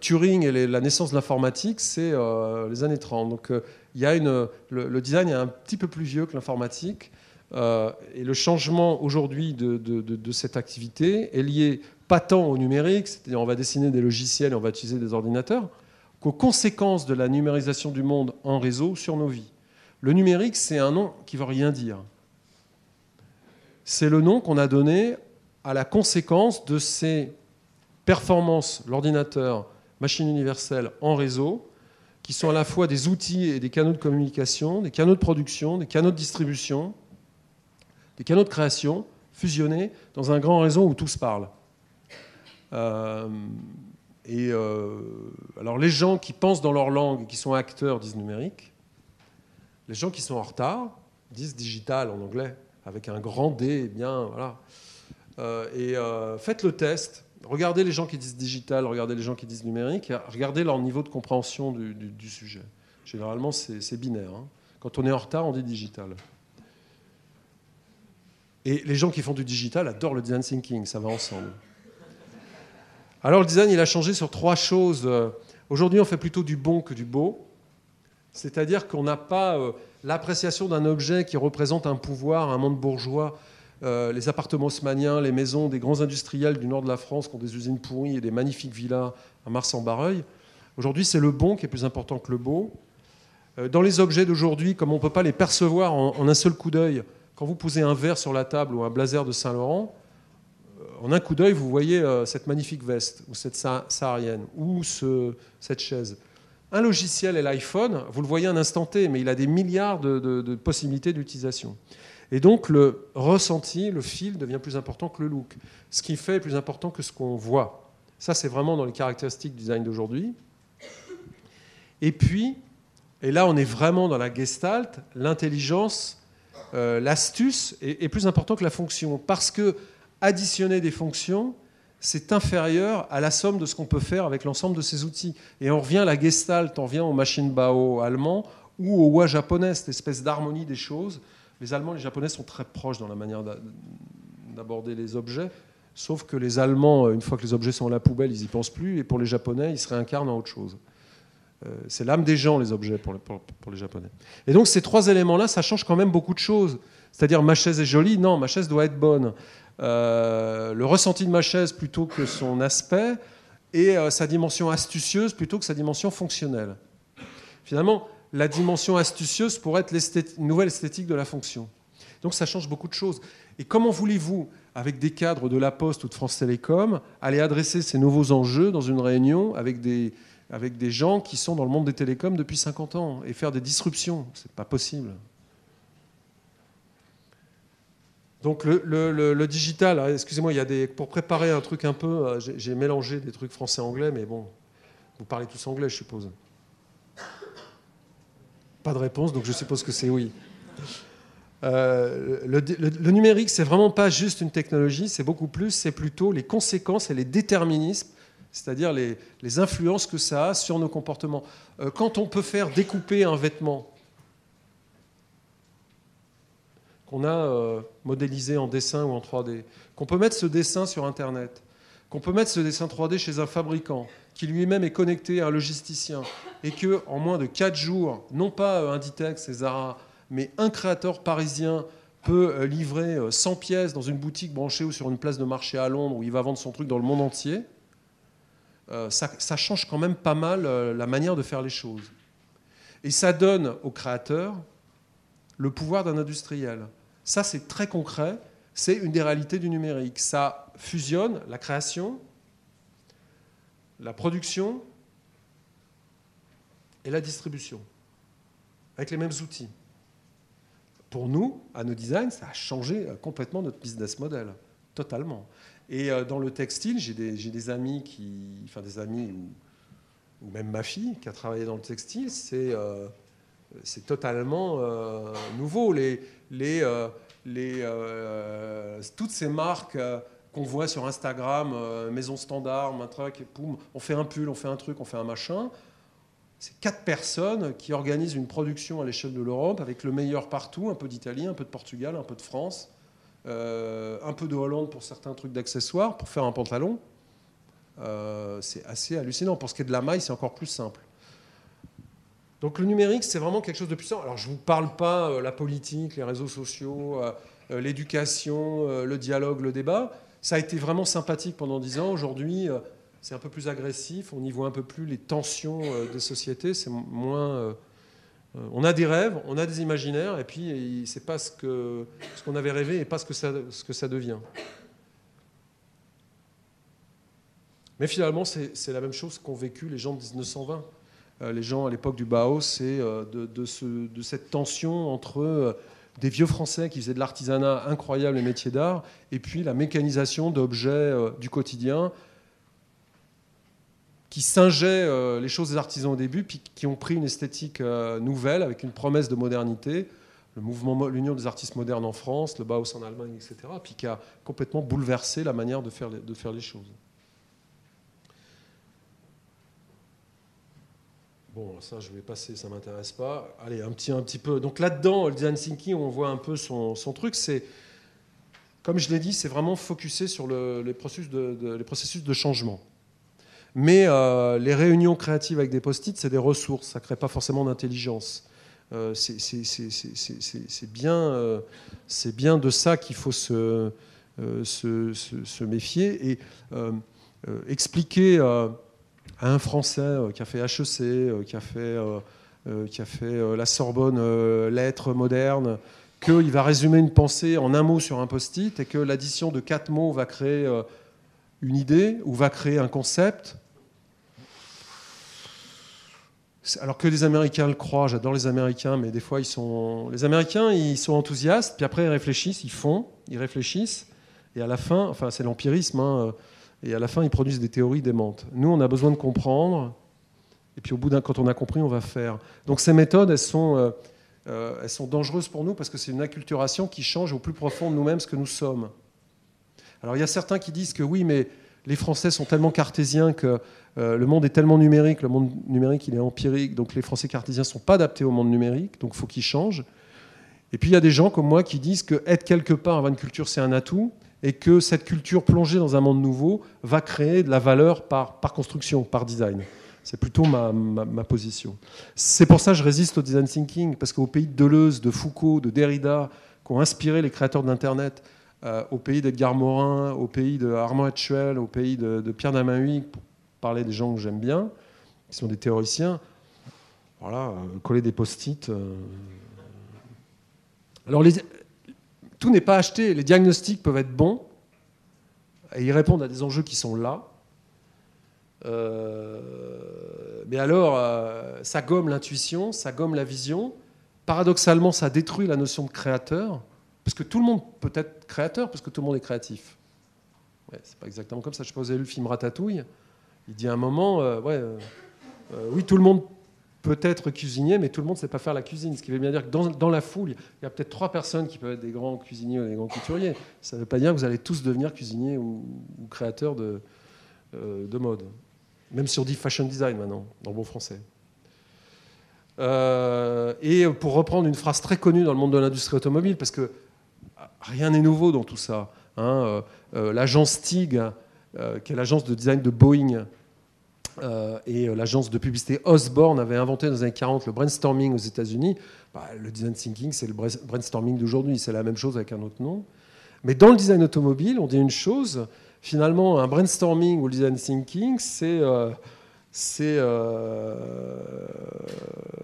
Turing et la naissance de l'informatique, c'est euh, les années 30. Donc il y a une, le, design est un petit peu plus vieux que l'informatique. et le changement aujourd'hui de, de, cette activité est lié pas tant au numérique, c'est-à-dire on va dessiner des logiciels et on va utiliser des ordinateurs, qu'aux conséquences de la numérisation du monde en réseau sur nos vies. Le numérique, c'est un nom qui ne veut rien dire. C'est le nom qu'on a donné à la conséquence de ces performances, l'ordinateur, machine universelle en réseau, qui sont à la fois des outils et des canaux de communication, des canaux de production, des canaux de distribution, des canaux de création, fusionnés dans un grand réseau où tout se parle. Euh, et euh, alors les gens qui pensent dans leur langue, qui sont acteurs, disent numérique. Les gens qui sont en retard disent digital en anglais, avec un grand D, bien, voilà. Euh, et faites le test. Regardez les gens qui disent digital, regardez les gens qui disent numérique, regardez leur niveau de compréhension du, sujet. Généralement, c'est binaire. Hein. Quand on est en retard, on dit digital. Et les gens qui font du digital adorent le design thinking, ça va ensemble. Alors le design, il a changé sur trois choses. Aujourd'hui, on fait plutôt du bon que du beau. C'est-à-dire qu'on n'a pas euh, l'appréciation d'un objet qui représente un pouvoir, un monde bourgeois. Euh, les appartements haussmanniens, les maisons des grands industriels du nord de la France qui ont des usines pourries et des magnifiques villas à Mars-en-Barreuil. Aujourd'hui, c'est le bon qui est plus important que le beau. Euh, dans les objets d'aujourd'hui, comme on ne peut pas les percevoir en un seul coup d'œil, quand vous posez un verre sur la table ou un blazer de Saint-Laurent, en un coup d'œil, vous voyez cette magnifique veste, ou cette saharienne, ou cette chaise. Un logiciel et l'iPhone, vous le voyez un instant T, mais il a des milliards de, possibilités d'utilisation. Et donc le ressenti, le fil devient plus important que le look. Ce qui fait est plus important que ce qu'on voit. Ça, c'est vraiment dans les caractéristiques du design d'aujourd'hui. Et puis, et là, on est vraiment dans la gestalt, l'intelligence euh, l'astuce est, plus important que la fonction, parce que additionner des fonctions, c'est inférieur à la somme de ce qu'on peut faire avec l'ensemble de ces outils. Et on revient à la Gestalt, on revient au Maschinenbau allemand ou au Wa japonais, cette espèce d'harmonie des choses. Les Allemands et les Japonais sont très proches dans la manière d'aborder les objets, sauf que les Allemands, une fois que les objets sont à la poubelle, ils n'y pensent plus, et pour les Japonais, ils se réincarnent en autre chose. Euh, c'est l'âme des gens, les objets, pour, les Japonais. Et donc ces trois éléments-là, ça change quand même beaucoup de choses. C'est-à-dire ma chaise est jolie, non, ma chaise doit être bonne. Euh, le ressenti de ma chaise plutôt que son aspect, et euh, sa dimension astucieuse plutôt que sa dimension fonctionnelle. Finalement, la dimension astucieuse pourrait être une nouvelle esthétique de la fonction. Donc ça change beaucoup de choses. Et comment voulez-vous, avec des cadres de La Poste ou de France Télécom, aller adresser ces nouveaux enjeux dans une réunion avec des, avec des gens qui sont dans le monde des télécoms depuis 50 ans et faire des disruptions? C'est pas possible. Donc le, digital, hein, excusez-moi, il y a des pour préparer un truc un peu, euh, j'ai mélangé des trucs français-anglais, mais bon, vous parlez tous anglais, je suppose. Pas de réponse, donc je suppose que c'est oui. Euh, le, numérique, c'est vraiment pas juste une technologie, c'est beaucoup plus, c'est plutôt les conséquences et les déterminismes c'est-à-dire les, influences que ça a sur nos comportements. Euh, quand on peut faire découper un vêtement qu'on a euh, modélisé en dessin ou en 3D, qu'on peut mettre ce dessin sur Internet, qu'on peut mettre ce dessin 3D chez un fabricant qui lui-même est connecté à un logisticien et que en moins de 4 jours, non pas euh, Inditex et Zara, mais un créateur parisien peut livrer 100 pièces dans une boutique branchée ou sur une place de marché à Londres où il va vendre son truc dans le monde entier, euh, ça, change quand même pas mal euh, la manière de faire les choses. Et ça donne au créateur le pouvoir d'un industriel. Ça, c'est très concret. C'est une des réalités du numérique. Ça fusionne la création, la production et la distribution avec les mêmes outils. Pour nous, à nos designs, ça a changé euh, complètement notre business model, totalement. Et euh, dans le textile, j'ai des, amis qui, enfin des amis ou, même ma fille qui a travaillé dans le textile, c'est euh, totalement nouveau. Les, les, les, toutes ces marques qu'on voit sur Instagram, maison standard, on fait un pull, on fait un truc, on fait un machin. C'est quatre personnes qui organisent une production à l'échelle de l'Europe avec le meilleur partout, un peu d'Italie, un peu de Portugal, un peu de France euh, un peu de Hollande pour certains trucs d'accessoires, pour faire un pantalon. Euh, c'est assez hallucinant. Pour ce qui est de la maille, c'est encore plus simple. Donc le numérique, c'est vraiment quelque chose de puissant. Alors je ne vous parle pas euh, la politique, les réseaux sociaux, l'éducation, le dialogue, le débat. Ça a été vraiment sympathique pendant dix ans. Aujourd'hui, c'est un peu plus agressif. On y voit un peu plus les tensions des sociétés. C'est moins, on a des rêves, on a des imaginaires, et puis c'est pas ce qu'on avait rêvé et pas que ce que ça devient. Mais finalement, c'est la même chose qu'ont vécu les gens de 1920. Euh, les gens à l'époque du Bauhaus, c'est euh, de, cette tension entre euh, des vieux Français qui faisaient de l'artisanat incroyable et métiers d'art, et puis la mécanisation d'objets du quotidien qui singeaient les choses des artisans au début, puis qui ont pris une esthétique nouvelle avec une promesse de modernité, le mouvement, l'Union des artistes modernes en France, le Bauhaus en Allemagne, etc., puis qui a complètement bouleversé la manière de faire les choses. Bon, ça, je vais passer, ça m'intéresse pas. Allez, un petit, un petit peu. Donc là-dedans, le design thinking, on voit un peu son, truc. C'est, comme je l'ai dit, c'est vraiment focusé sur les, processus de, changement. Mais euh, les réunions créatives avec des post-it, c'est des ressources. Ça ne crée pas forcément d'intelligence. Euh, c'est bien, euh, bien de ça qu'il faut se, se, se, méfier et expliquer un Français euh, qui a fait HEC, euh, qui a fait, euh, qui a fait la Sorbonne lettres modernes, qu'il va résumer une pensée en un mot sur un post-it et que l'addition de quatre mots va créer une idée ou va créer un concept. Alors que les Américains le croient, j'adore les Américains, mais des fois ils sont. Les Américains, ils sont enthousiastes, puis après ils réfléchissent, ils font, ils réfléchissent, et à la fin, enfin c'est l'empirisme, hein, et à la fin, ils produisent des théories démentes. Nous, on a besoin de comprendre, et puis au bout d'un, quand on a compris, on va faire. Donc ces méthodes, elles sont, euh, euh, elles sont dangereuses pour nous parce que c'est une acculturation qui change au plus profond de nous-mêmes ce que nous sommes. Alors il y a certains qui disent que oui, mais les Français sont tellement cartésiens que euh, le monde est tellement numérique, le monde numérique il est empirique, donc les Français cartésiens ne sont pas adaptés au monde numérique, donc il faut qu'ils changent. Et puis il y a des gens comme moi qui disent que être quelque part avoir une culture c'est un atout, et que cette culture plongée dans un monde nouveau va créer de la valeur par, par construction, par design. C'est plutôt ma, ma, position. C'est pour ça que je résiste au design thinking, parce qu'au pays de Deleuze, de Foucault, de Derrida, qui ont inspiré les créateurs de l'Internet, euh, au pays d'Edgar Morin, au pays de Armand Hatchuel, au pays de, Pierre Damahui, pour parler des gens que j'aime bien, qui sont des théoriciens, voilà, euh, coller des post-it. Euh. Alors les, tout n'est pas acheté. Les diagnostics peuvent être bons et ils répondent à des enjeux qui sont là. Euh, mais alors, euh, ça gomme l'intuition, ça gomme la vision. Paradoxalement, ça détruit la notion de créateur, parce que tout le monde peut être créateur, parce que tout le monde est créatif. Ouais, c'est pas exactement comme ça. Je sais pas, lu le film Ratatouille? Il dit à un moment, euh, ouais, oui, tout le monde peut-être cuisinier, mais tout le monde ne sait pas faire la cuisine. Ce qui veut bien dire que dans, la foule, il y a peut-être trois personnes qui peuvent être des grands cuisiniers ou des grands couturiers. Ça ne veut pas dire que vous allez tous devenir cuisiniers ou, créateurs de, euh, de, mode. Même si on dit fashion design maintenant, dans bon français. Euh, et pour reprendre une phrase très connue dans le monde de l'industrie automobile, parce que rien n'est nouveau dans tout ça. Hein, euh, l'agence TIG, qui est l'agence de design de Boeing, euh, et euh, l'agence de publicité Osborne avait inventé dans les années 40 le brainstorming aux États-Unis. Bah, le design thinking, c'est le brainstorming d'aujourd'hui, c'est la même chose avec un autre nom. Mais dans le design automobile, on dit une chose finalement, un brainstorming ou le design thinking, c'est euh,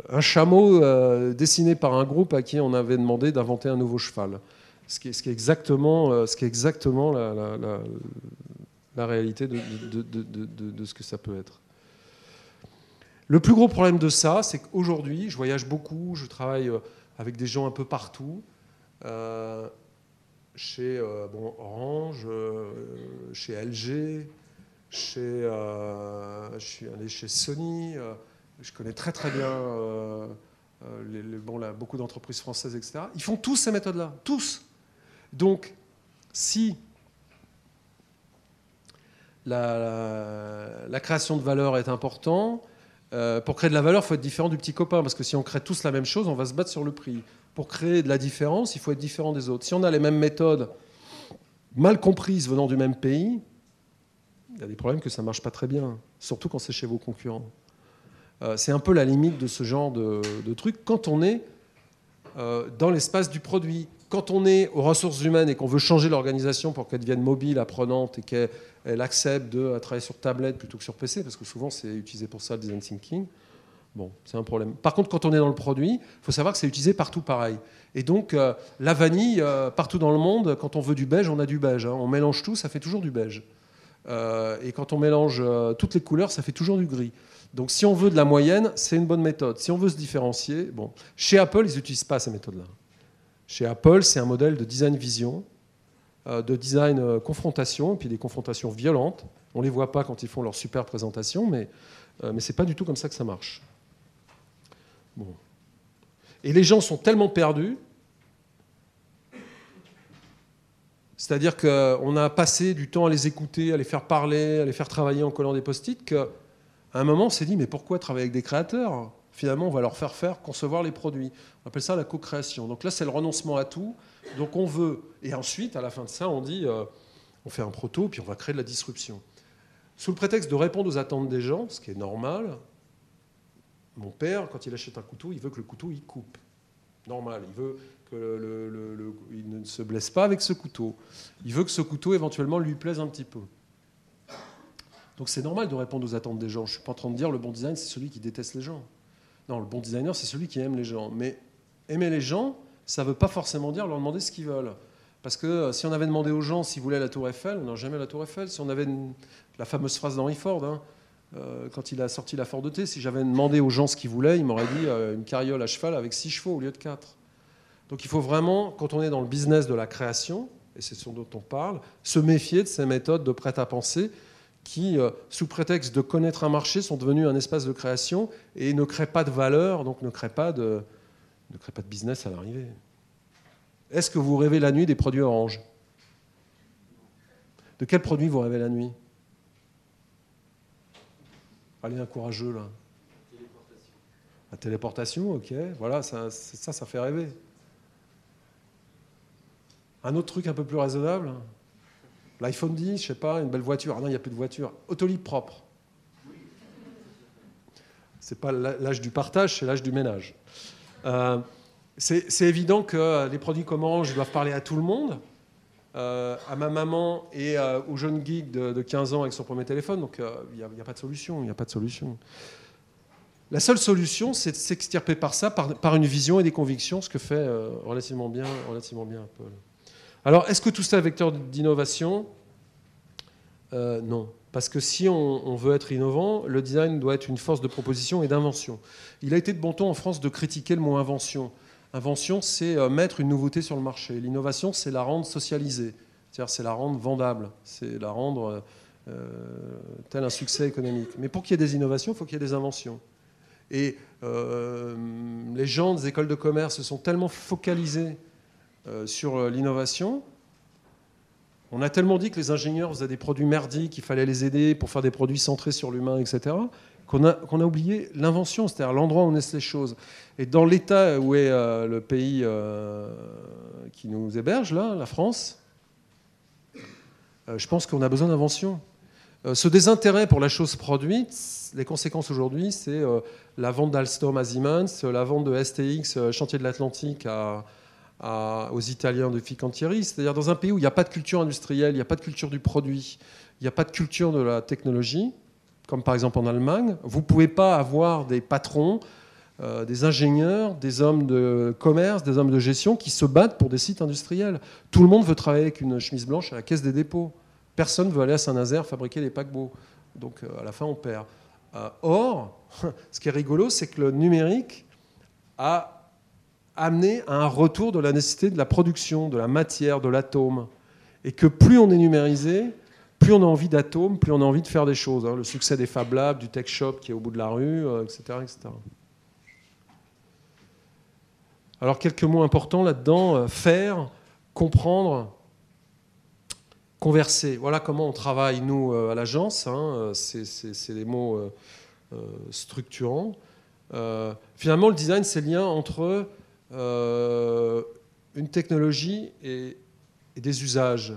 un chameau dessiné par un groupe à qui on avait demandé d'inventer un nouveau cheval. Ce qui est, exactement, ce qui est exactement la, réalité de, ce que ça peut être. Le plus gros problème de ça, c'est qu'aujourd'hui, je voyage beaucoup, je travaille euh, avec des gens un peu partout. Euh, chez euh, Orange, chez LG, chez, je suis allé chez Sony, je connais très très bien beaucoup d'entreprises françaises, etc. Ils font tous ces méthodes-là, tous. Donc, si la, création de valeur est importante, euh, pour créer de la valeur, il faut être différent du petit copain, parce que si on crée tous la même chose, on va se battre sur le prix. Pour créer de la différence, il faut être différent des autres. Si on a les mêmes méthodes mal comprises venant du même pays, il y a des problèmes que ça ne marche pas très bien, surtout quand c'est chez vos concurrents. Euh, c'est un peu la limite de ce genre de, truc quand on est euh, dans l'espace du produit. Quand on est aux ressources humaines et qu'on veut changer l'organisation pour qu'elle devienne mobile, apprenante et qu'elle elle accepte de travailler sur tablette plutôt que sur PC, parce que souvent c'est utilisé pour ça le design thinking, Bon, c'est un problème. Par contre, quand on est dans le produit, il faut savoir que c'est utilisé partout pareil. Et donc, euh, la vanille, euh, partout dans le monde, quand on veut du beige, on a du beige. Hein. On mélange tout, ça fait toujours du beige. Euh, et quand on mélange toutes les couleurs, ça fait toujours du gris. Donc, si on veut de la moyenne, c'est une bonne méthode. Si on veut se différencier, bon. Chez Apple, ils n'utilisent pas ces méthodes-là. Chez Apple, c'est un modèle de design vision, de design confrontation, et puis des confrontations violentes. On ne les voit pas quand ils font leur super présentation, mais, mais ce n'est pas du tout comme ça que ça marche. Et les gens sont tellement perdus C'est-à-dire qu'on a passé du temps à les écouter, à les faire parler, à les faire travailler en collant des post-it, qu'à un moment on s'est dit mais pourquoi travailler avec des créateurs? Finalement, on va leur faire faire concevoir les produits. On appelle ça la co-création. Donc là, c'est le renoncement à tout. Donc on veut. Et ensuite, à la fin de ça, on dit euh, on fait un proto, puis on va créer de la disruption. Sous le prétexte de répondre aux attentes des gens, ce qui est normal, mon père, quand il achète un couteau, il veut que le couteau il coupe. Normal. Il veut qu'il ne se blesse pas avec ce couteau. Il veut que ce couteau éventuellement lui plaise un petit peu. Donc c'est normal de répondre aux attentes des gens. Je ne suis pas en train de dire le bon design, c'est celui qui déteste les gens. Non, le bon designer, c'est celui qui aime les gens. Mais aimer les gens, ça ne veut pas forcément dire leur demander ce qu'ils veulent. Parce que euh, si on avait demandé aux gens s'ils voulaient la tour Eiffel, on n'a jamais la tour Eiffel. Si on avait la fameuse phrase d'Henry Ford, hein, euh, quand il a sorti la Ford e T, si j'avais demandé aux gens ce qu'ils voulaient, ils m'auraient dit euh, une carriole à cheval avec 6 chevaux au lieu de 4. Donc il faut vraiment, quand on est dans le business de la création, et c'est ce dont on parle, se méfier de ces méthodes de prêt-à-penser qui, euh, sous prétexte de connaître un marché, sont devenues un espace de création et ne créent pas de valeur, donc ne créent pas de, business à l'arrivée. Est-ce que vous rêvez la nuit des produits orange? De quels produits vous rêvez la nuit? Allez, un courageux là. Téléportation. La téléportation, ok. Voilà, ça, ça fait rêver. Un autre truc un peu plus raisonnable? L'iPhone 10, je sais pas, une belle voiture. Ah non, il n'y a plus de voiture. Autolib propre. C'est pas l'âge du partage, c'est l'âge du ménage. Euh, c'est évident que les produits comme Orange doivent parler à tout le monde, euh, à ma maman et euh, au jeune geek de, 15 ans avec son premier téléphone. Donc il n'y a, pas de solution. Il a pas de solution. La seule solution, c'est de s'extirper par ça, par, par, une vision et des convictions, ce que fait relativement bien, relativement bien Apple. Alors, est-ce que tout ça est vecteur d'innovation? Euh, Non. Parce que si on, veut être innovant, le design doit être une force de proposition et d'invention. Il a été de bon ton en France de critiquer le mot invention. Invention, c'est euh, mettre une nouveauté sur le marché. L'innovation, c'est la rendre socialisée. C'est-à-dire, c'est la rendre vendable. C'est la rendre euh, tel un succès économique. Mais pour qu'il y ait des innovations, il faut qu'il y ait des inventions. Et les gens des écoles de commerce se sont tellement focalisés sur euh, l'innovation. On a tellement dit que les ingénieurs faisaient des produits merdiques, qu'il fallait les aider pour faire des produits centrés sur l'humain, etc., qu'on a, a oublié l'invention, c'est-à-dire l'endroit où naissent les choses. Et dans l'état où est euh, le pays qui nous héberge, là, la France, je pense qu'on a besoin d'invention. ce désintérêt pour la chose produite, les conséquences aujourd'hui, c'est la vente d'Alstom à Siemens, la vente de STX, chantier de l'Atlantique, à, aux Italiens de Ficantieri, c'est-à-dire dans un pays où il n'y a pas de culture industrielle, il n'y a pas de culture du produit, il n'y a pas de culture de la technologie, comme par exemple en Allemagne, vous ne pouvez pas avoir des patrons, euh, des ingénieurs, des hommes de commerce, des hommes de gestion qui se battent pour des sites industriels. Tout le monde veut travailler avec une chemise blanche à la caisse des dépôts. Personne ne veut aller à Saint-Nazaire fabriquer des paquebots. Donc euh, à la fin, on perd. Euh, or, ce qui est rigolo, c'est que le numérique a amener à un retour de la nécessité de la production, de la matière, de l'atome. Et que plus on est numérisé, plus on a envie d'atomes, plus on a envie de faire des choses. Hein. Le succès des Fab Labs, du Tech Shop qui est au bout de la rue, etc., euh, etc. Alors quelques mots importants là-dedans. Euh, faire, comprendre, converser. Voilà comment on travaille, nous, euh, à l'agence. Hein. C'est des mots structurants. finalement, le design, c'est le lien entre euh, une technologie et, des usages,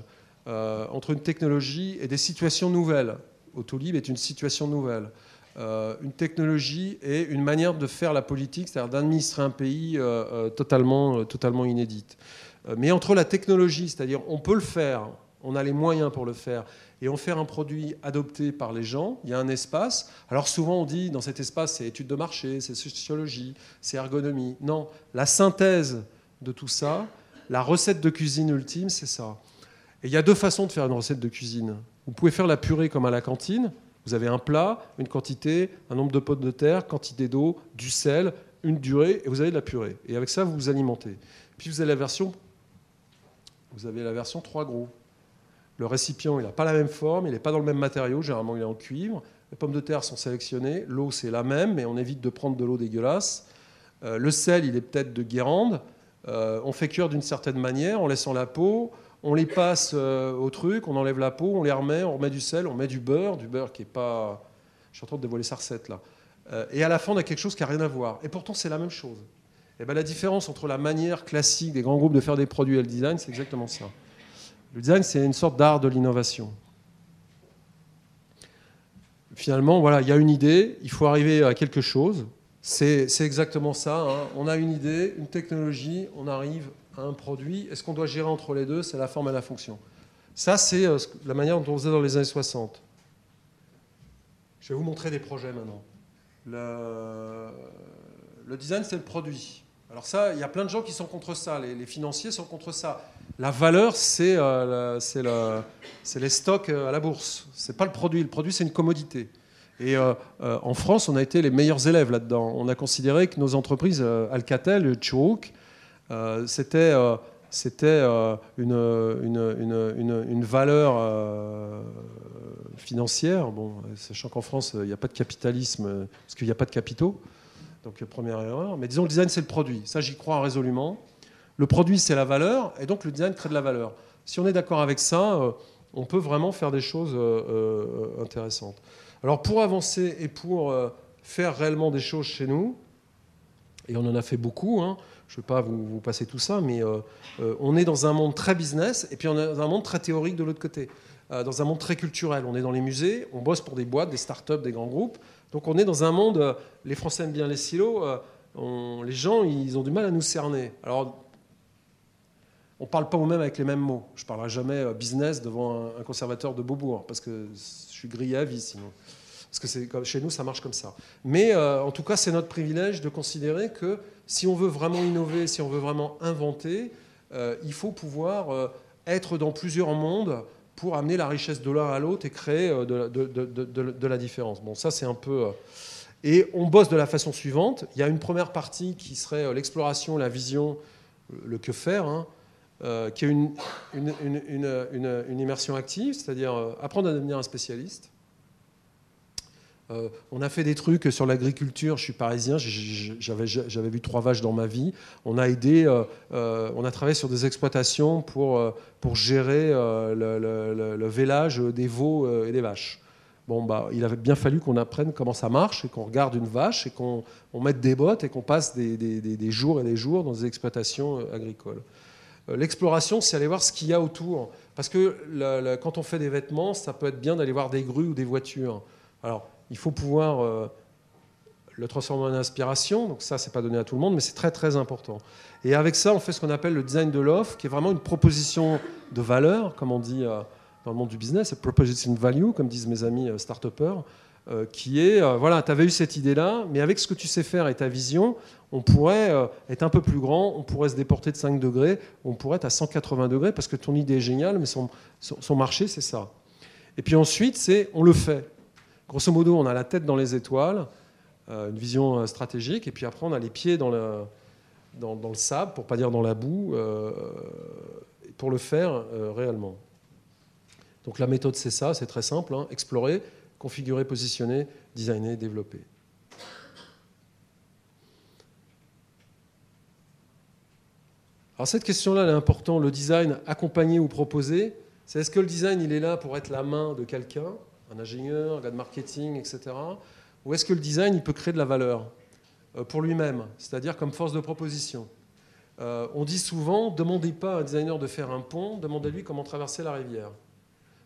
euh, entre une technologie et des situations nouvelles. Autolib est une situation nouvelle. Euh, une technologie et une manière de faire la politique, c'est-à-dire d'administrer un pays totalement, totalement inédite. mais entre la technologie, c'est-à-dire on peut le faire, On a les moyens pour le faire. Et on fait un produit adopté par les gens. Il y a un espace. Alors souvent, on dit dans cet espace, c'est études de marché, c'est sociologie, c'est ergonomie. Non, la synthèse de tout ça, la recette de cuisine ultime, c'est ça. Et il y a deux façons de faire une recette de cuisine. Vous pouvez faire la purée comme à la cantine. Vous avez un plat, une quantité, un nombre de potes de terre, quantité d'eau, du sel, une durée, et vous avez de la purée. Et avec ça, vous vous alimentez. Puis vous avez la version, vous avez la version 3 gros. Le récipient, il n'a pas la même forme, il n'est pas dans le même matériau, généralement il est en cuivre. Les pommes de terre sont sélectionnées, l'eau c'est la même, mais on évite de prendre de l'eau dégueulasse. Euh, le sel, il est peut-être de Guérande. Euh, on fait cuire d'une certaine manière en laissant la peau. On les passe euh, au truc, on enlève la peau, on les remet, on remet du sel, on met du beurre, du beurre qui est pas. Je suis en train de dévoiler sa recette là. et à la fin, on a quelque chose qui n'a rien à voir. Et pourtant, c'est la même chose. Et ben, la différence entre la manière classique des grands groupes de faire des produits et le design, c'est exactement ça. Le design, c'est une sorte d'art de l'innovation. Finalement, voilà, il y a une idée, il faut arriver à quelque chose. C'est exactement ça. Hein. On a une idée, une technologie, on arrive à un produit. Est-ce qu'on doit gérer entre les deux? C'est la forme et la fonction. Ça, c'est euh, la manière dont on faisait dans les années 60. Je vais vous montrer des projets maintenant. Le, le design, c'est le produit. Alors ça, il y a plein de gens qui sont contre ça. Les, financiers sont contre ça. La valeur, c'est euh, les stocks euh, à la bourse. C'est pas le produit. Le produit, c'est une commodité. Et euh, en France, on a été les meilleurs élèves là-dedans. On a considéré que nos entreprises, Alcatel, Churuk, c'était une, une, valeur financière. Bon, sachant qu'en France, il n'y a pas de capitalisme parce qu'il n'y a pas de capitaux. Donc première erreur. Mais disons le design c'est le produit. Ça j'y crois résolument. Le produit c'est la valeur et donc le design crée de la valeur. Si on est d'accord avec ça, euh, on peut vraiment faire des choses euh, euh, intéressantes. Alors pour avancer et pour faire réellement des choses chez nous, et on en a fait beaucoup, hein, je ne vais pas vous, passer tout ça, mais on est dans un monde très business et puis on est dans un monde très théorique de l'autre côté. Dans un monde très culturel. On est dans les musées, on bosse pour des boîtes, des startups, des grands groupes. Donc on est dans un monde, euh, les Français aiment bien les silos, euh, les gens ils ont du mal à nous cerner. Alors on ne parle pas nous-mêmes avec les mêmes mots. Je ne parlerai jamais euh, business devant un, conservateur de Beaubourg, parce que je suis grillé à vie sinon. Parce que chez nous, ça marche comme ça. Mais en tout cas, c'est notre privilège de considérer que si on veut vraiment innover, si on veut vraiment inventer, il faut pouvoir être dans plusieurs mondes pour amener la richesse de l'un à l'autre et créer euh, de, la différence. Bon, ça c'est un peu... Euh, et on bosse de la façon suivante. Il y a une première partie qui serait euh, l'exploration, la vision, le que faire, hein, qui est une, une immersion active, c'est-à-dire apprendre à devenir un spécialiste. Euh, on a fait des trucs sur l'agriculture. Je suis parisien, j'avais vu trois vaches dans ma vie. On a aidé, euh, euh, on a travaillé sur des exploitations pour, pour gérer le, vélage des veaux et des vaches. Bon, bah, il avait bien fallu qu'on apprenne comment ça marche et qu'on regarde une vache et qu'on mette des bottes et qu'on passe des, des, jours et des jours dans des exploitations agricoles. L'exploration, c'est aller voir ce qu'il y a autour. Parce que quand on fait des vêtements, ça peut être bien d'aller voir des grues ou des voitures. Alors, il faut pouvoir euh, le transformer en inspiration. Donc ça, c'est pas donné à tout le monde, mais c'est très très important. Et avec ça, on fait ce qu'on appelle le design de l'offre, qui est vraiment une proposition de valeur, comme on dit euh, dans le monde du business, proposition value, comme disent mes amis euh, start-upers, qui est, voilà, tu avais eu cette idée-là, mais avec ce que tu sais faire et ta vision, on pourrait être un peu plus grand, on pourrait se déporter de 5 degrés, on pourrait être à 180 degrés, parce que ton idée est géniale, mais son marché, c'est ça. Et puis ensuite, c'est on le fait. Grosso modo, on a la tête dans les étoiles, euh, une vision euh, stratégique, et puis après, on a les pieds dans le, sable, pour pas dire dans la boue, euh, pour le faire réellement. Donc la méthode, c'est ça, c'est très simple hein. explorer, configurer, positionner, designer, développer. Alors cette question-là, elle est importante. Le design accompagné ou proposé, c'est est-ce que le design, il est là pour être la main de quelqu'un? Un ingénieur, un gars de marketing, etc. Ou est-ce que le design, il peut créer de la valeur euh, pour lui-même, c'est-à-dire comme force de proposition? Euh, On dit souvent, demandez pas à un designer de faire un pont, demandez-lui comment traverser la rivière.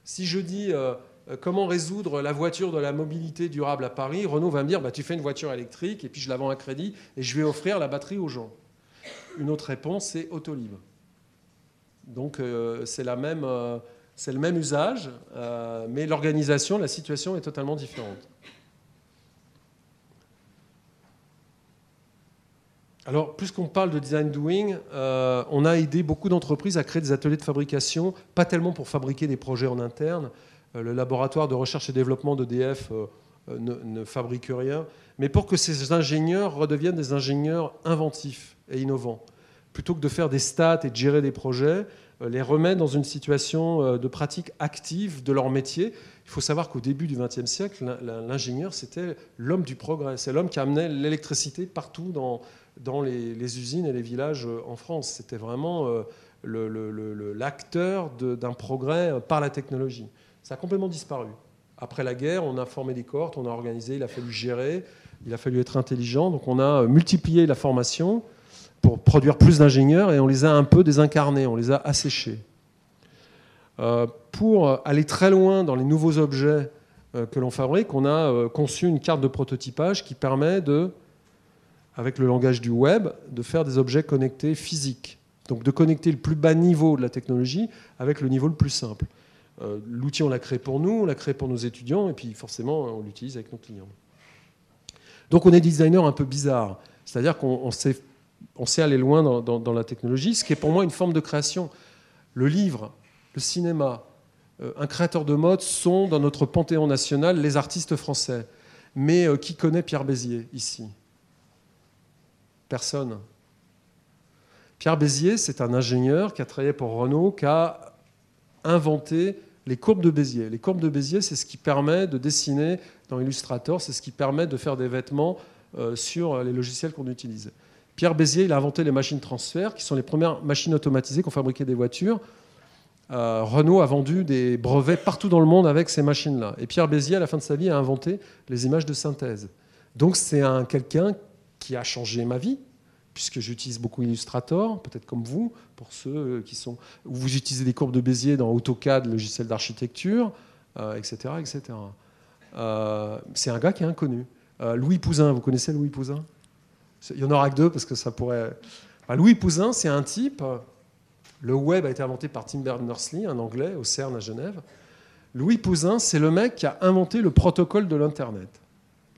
Si je dis euh, comment résoudre la voiture de la mobilité durable à Paris, Renault va me dire, bah, tu fais une voiture électrique et puis je la vends à crédit et je vais offrir la batterie aux gens. Une autre réponse, c'est Autolib. Donc c'est la même c'est le même usage, mais l'organisation, la situation est totalement différente. Alors, puisqu'on parle de design doing, euh, on a aidé beaucoup d'entreprises à créer des ateliers de fabrication, pas tellement pour fabriquer des projets en interne. Euh, le laboratoire de recherche et développement d'EDF euh, ne, fabrique rien, mais pour que ces ingénieurs redeviennent des ingénieurs inventifs et innovants. Plutôt que de faire des stats et de gérer des projets, les remettre dans une situation de pratique active de leur métier. Il faut savoir qu'au début du XXe siècle, l'ingénieur, c'était l'homme du progrès. C'est l'homme qui amenait l'électricité partout dans, dans les, usines et les villages euh, en France. C'était vraiment euh, l'acteur d'un progrès euh, par la technologie. Ça a complètement disparu. Après la guerre, on a formé des cohortes, on a organisé, il a fallu gérer, il a fallu être intelligent. Donc on a multiplié la formation pour produire plus d'ingénieurs et on les a un peu désincarnés, on les a asséchés. pour aller très loin dans les nouveaux objets que l'on fabrique, on a conçu une carte de prototypage qui permet de avec le langage du web, de faire des objets connectés physiques. Donc de connecter le plus bas niveau de la technologie avec le niveau le plus simple. Euh, l'outil, on l'a créé pour nous, on l'a créé pour nos étudiants, et puis forcément, on l'utilise avec nos clients. Donc on est designer un peu bizarre, c'est-à-dire qu'on sait, on sait aller loin dans, la technologie, ce qui est pour moi une forme de création. Le livre, le cinéma, euh, un créateur de mode sont dans notre panthéon national les artistes français. Mais euh, qui connaît Pierre Béziers ici? Personne. Pierre Bézier, c'est un ingénieur qui a travaillé pour Renault, qui a inventé les courbes de Bézier. Les courbes de Bézier, c'est ce qui permet de dessiner dans Illustrator, c'est ce qui permet de faire des vêtements euh, sur les logiciels qu'on utilise. Pierre Bézier, il a inventé les machines transfert, qui sont les premières machines automatisées qui ont fabriqué des voitures. Euh, Renault a vendu des brevets partout dans le monde avec ces machines-là. Et Pierre Bézier, à la fin de sa vie, a inventé les images de synthèse. Donc c'est un, quelqu'un qui a changé ma vie, puisque j'utilise beaucoup Illustrator, peut-être comme vous, pour ceux qui sont. vous utilisez des courbes de Bézier dans AutoCAD, logiciel d'architecture, etc. Euh, etc. Euh, c'est un gars qui est inconnu. Louis Pouzin, vous connaissez Louis Pouzin? Il y en aura que deux, parce que ça pourrait. Louis Pouzin, c'est un type. Le web a été inventé par Tim Berners-Lee, un anglais, au CERN à Genève. Louis Pouzin, c'est le mec qui a inventé le protocole de l'Internet,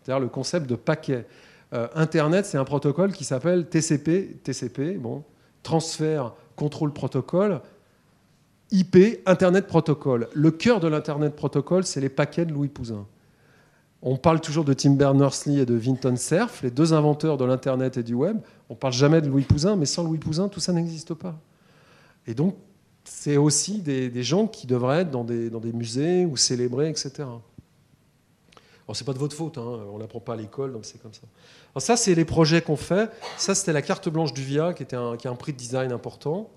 c'est-à-dire le concept de paquet. Euh, Internet, c'est un protocole qui s'appelle TCP, TCP, bon, transfert, contrôle protocole, IP, Internet Protocol. Le cœur de l'Internet Protocol, c'est les paquets de Louis Pouzin. On parle toujours de Tim Berners-Lee et de Vinton Cerf, les deux inventeurs de l'Internet et du web. On parle jamais de Louis Pouzin, mais sans Louis Pouzin, tout ça n'existe pas. Et donc, c'est aussi des, gens qui devraient être dans des, musées ou célébrés, etc. Alors, c'est pas de votre faute, hein, on n'apprend pas à l'école, donc c'est comme ça. Alors, ça, c'est les projets qu'on fait. Ça, c'était la carte blanche du VIA, qui, était un, a un prix de design important,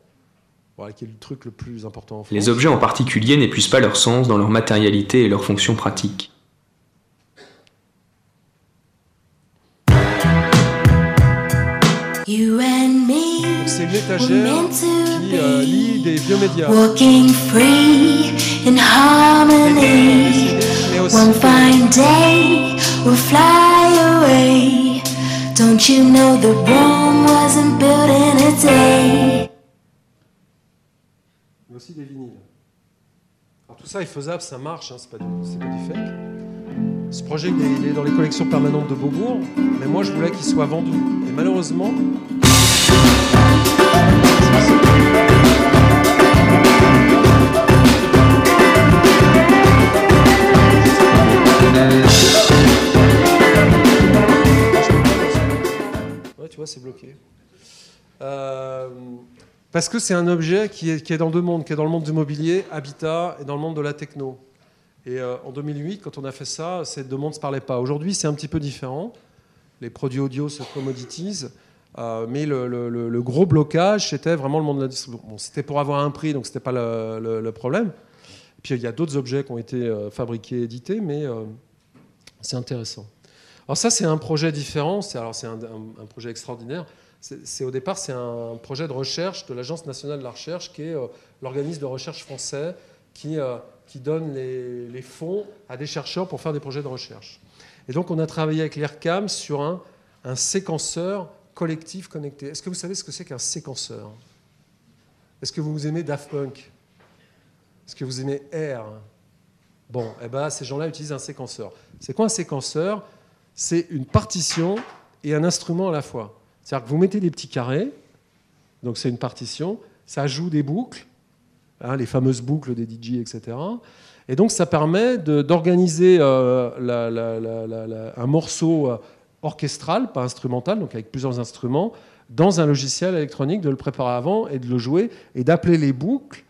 voilà, qui est le truc le plus important. Les objets en particulier n'épuisent pas leur sens dans leur matérialité et leur fonction pratique. C'est une étagère qui euh, lit des vieux médias. Walking free in harmony. One fine day we'll fly away. Don't you know the Rome wasn't built in a day? Mais aussi des vinyles. Alors tout ça est faisable, ça marche, hein, c'est pas, du, pas du fake. Ce projet il est, dans les collections permanentes de Beaubourg, mais moi je voulais qu'il soit vendu. Et malheureusement, Ouais, tu vois, c'est bloqué. Euh, parce que c'est un objet qui est, qui est, dans deux mondes, qui est dans le monde du mobilier, habitat, et dans le monde de la techno. Et euh, en 2008, quand on a fait ça, ces deux mondes ne se parlaient pas. Aujourd'hui, c'est un petit peu différent. Les produits audio se commoditisent. Euh, mais le, gros blocage, c'était vraiment le monde de la distribution. C'était pour avoir un prix, donc ce n'était pas le, problème. puis il y a d'autres objets qui ont été fabriqués, édités, mais c'est intéressant. Alors ça, c'est un projet différent. C'est alors c'est un, projet extraordinaire. C'est au départ, c'est un projet de recherche de l'Agence nationale de la recherche, qui est euh, l'organisme de recherche français qui, euh, qui donne les, fonds à des chercheurs pour faire des projets de recherche. Et donc, on a travaillé avec l'IRCAM sur un, séquenceur collectif connecté. Est-ce que vous savez ce que c'est qu'un séquenceur? Est-ce que vous aimez Daft Punk? Est-ce que vous aimez R Bon, eh ben, ces gens-là utilisent un séquenceur. C'est quoi un séquenceur? C'est une partition et un instrument à la fois. C'est-à-dire que vous mettez des petits carrés, donc c'est une partition, ça joue des boucles, hein, les fameuses boucles des DJ, etc. Et donc ça permet d'organiser euh, un morceau euh, orchestral, pas instrumental, donc avec plusieurs instruments, dans un logiciel électronique, de le préparer avant et de le jouer, et d'appeler les boucles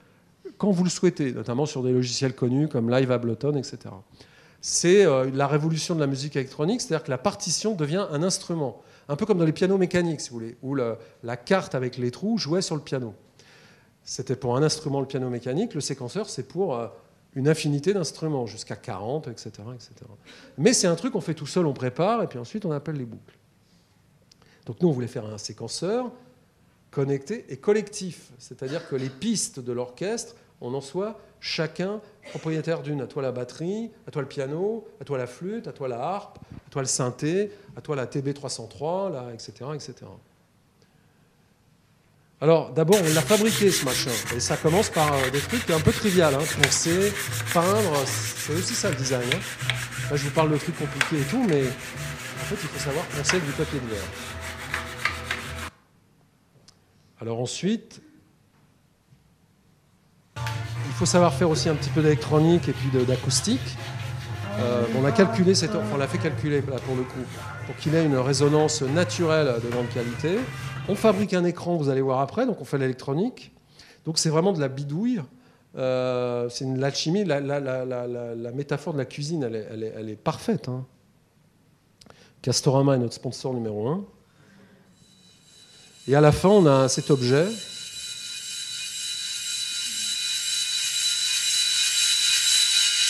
quand vous le souhaitez, notamment sur des logiciels connus comme Live Ableton, etc. C'est euh, la révolution de la musique électronique, c'est-à-dire que la partition devient un instrument, un peu comme dans les pianos mécaniques, si vous voulez, où la carte avec les trous jouait sur le piano. C'était pour un instrument le piano mécanique, le séquenceur c'est pour une infinité d'instruments, jusqu'à 40, etc. etc. Mais c'est un truc qu'on fait tout seul, on prépare, et puis ensuite on appelle les boucles. Donc nous, on voulait faire un séquenceur connecté et collectif, c'est-à-dire que les pistes de l'orchestre, on en soit chacun propriétaire d'une. À toi la batterie, à toi le piano, à toi la flûte, à toi la harpe, à toi le synthé, à toi la TB303, là, etc., etc. Alors, d'abord, on l'a fabriqué ce machin. Et ça commence par euh, des trucs un peu trivial. Hein. Poncer, peindre, c'est aussi ça le design. Hein. Là, je vous parle de trucs compliqués et tout, mais en fait, il faut savoir poncer avec du papier de verre. Alors ensuite, il faut savoir faire aussi un petit peu d'électronique et puis d'acoustique. Euh, on a calculé cette, enfin, on l'a fait calculer pour le coup, pour qu'il ait une résonance naturelle de grande qualité. On fabrique un écran, vous allez voir après, donc on fait l'électronique. Donc c'est vraiment de la bidouille. Euh, c'est une l'alchimie, la, la, métaphore de la cuisine, elle est, parfaite. Hein. Castorama est notre sponsor numéro un. Et à la fin, on a cet objet.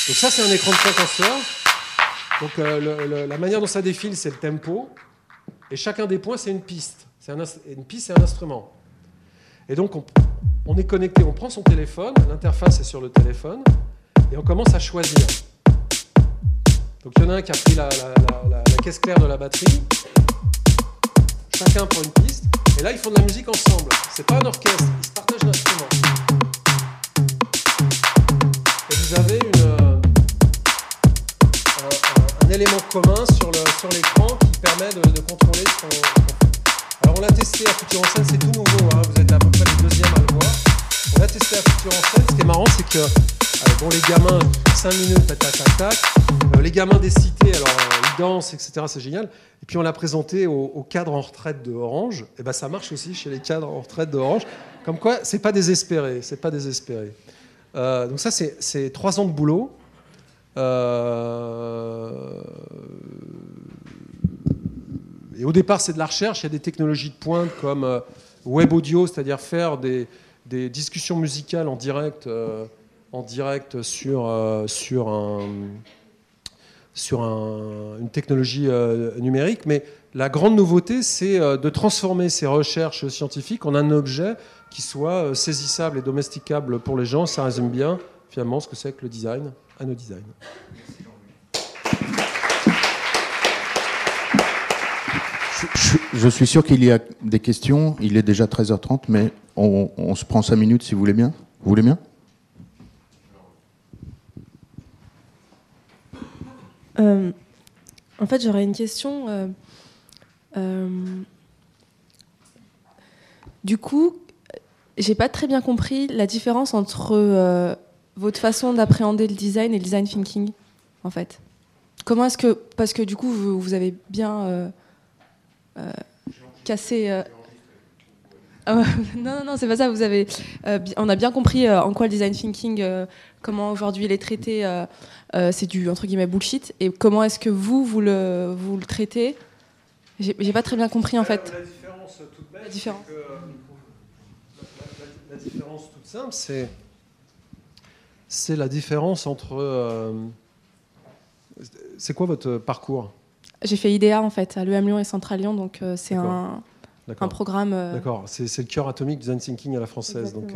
Donc ça, c'est un écran de séquenceur. Donc euh, la manière dont ça défile, c'est le tempo. Et chacun des points, c'est une piste. Une piste, c'est un instrument. Et donc, on, est connecté, on prend son téléphone, l'interface est sur le téléphone, et on commence à choisir. Donc, il y en a un qui a pris la, caisse claire de la batterie. Chacun prend une piste. Et là, ils font de la musique ensemble. C'est pas un orchestre, ils se partagent l'instrument. Et vous avez une, un, élément commun sur l'écran qui permet de, contrôler ce on l'a testé à Futur en scène, c'est tout nouveau, hein. vous êtes à peu près les deuxièmes à le voir. On l'a testé à Futur en scène, ce qui est marrant c'est que euh, bon, les gamins, 5 minutes, tac, tac, tac, euh, les gamins des cités, alors euh, ils dansent, etc., c'est génial. Et puis on l'a présenté aux, cadres en retraite de Orange, et ben ça marche aussi chez les cadres en retraite de Orange. Comme quoi, c'est pas désespéré, c'est pas désespéré. donc ça, c'est trois ans de boulot. Et au départ, c'est de la recherche. Il y a des technologies de pointe comme web audio, c'est-à-dire faire des, discussions musicales en direct en direct sur, euh, une technologie euh, numérique, mais la grande nouveauté, c'est euh, de transformer ces recherches scientifiques en un objet qui soit saisissable et domesticable pour les gens. Ça résume bien finalement ce que c'est que le design, à design. Je, suis sûr qu'il y a des questions. Il est déjà 13h30, mais on, se prend 5 minutes si vous voulez bien. Vous voulez bien? Euh, en fait, j'aurais une question. Euh, euh, du coup, j'ai pas très bien compris la différence entre votre façon d'appréhender le design et le design thinking, en fait. Comment est-ce que, parce que du coup, vous, avez bien cassé. non, non, non, c'est pas ça. Vous avez, on a bien compris en quoi le design thinking, comment aujourd'hui il est traité euh, c'est du entre guillemets bullshit. Et comment est-ce que vous vous le vous le traitez? J'ai pas très bien compris en fait. La différence toute bête, la différence. Que, la, différence toute simple, c'est c'est la différence entre. Euh, c'est quoi votre parcours? J'ai fait IDEA en fait à l'EM Lyon et Central Lyon, donc euh, c'est un, un programme. D'accord, c'est le cœur atomique du design thinking à la française. Donc,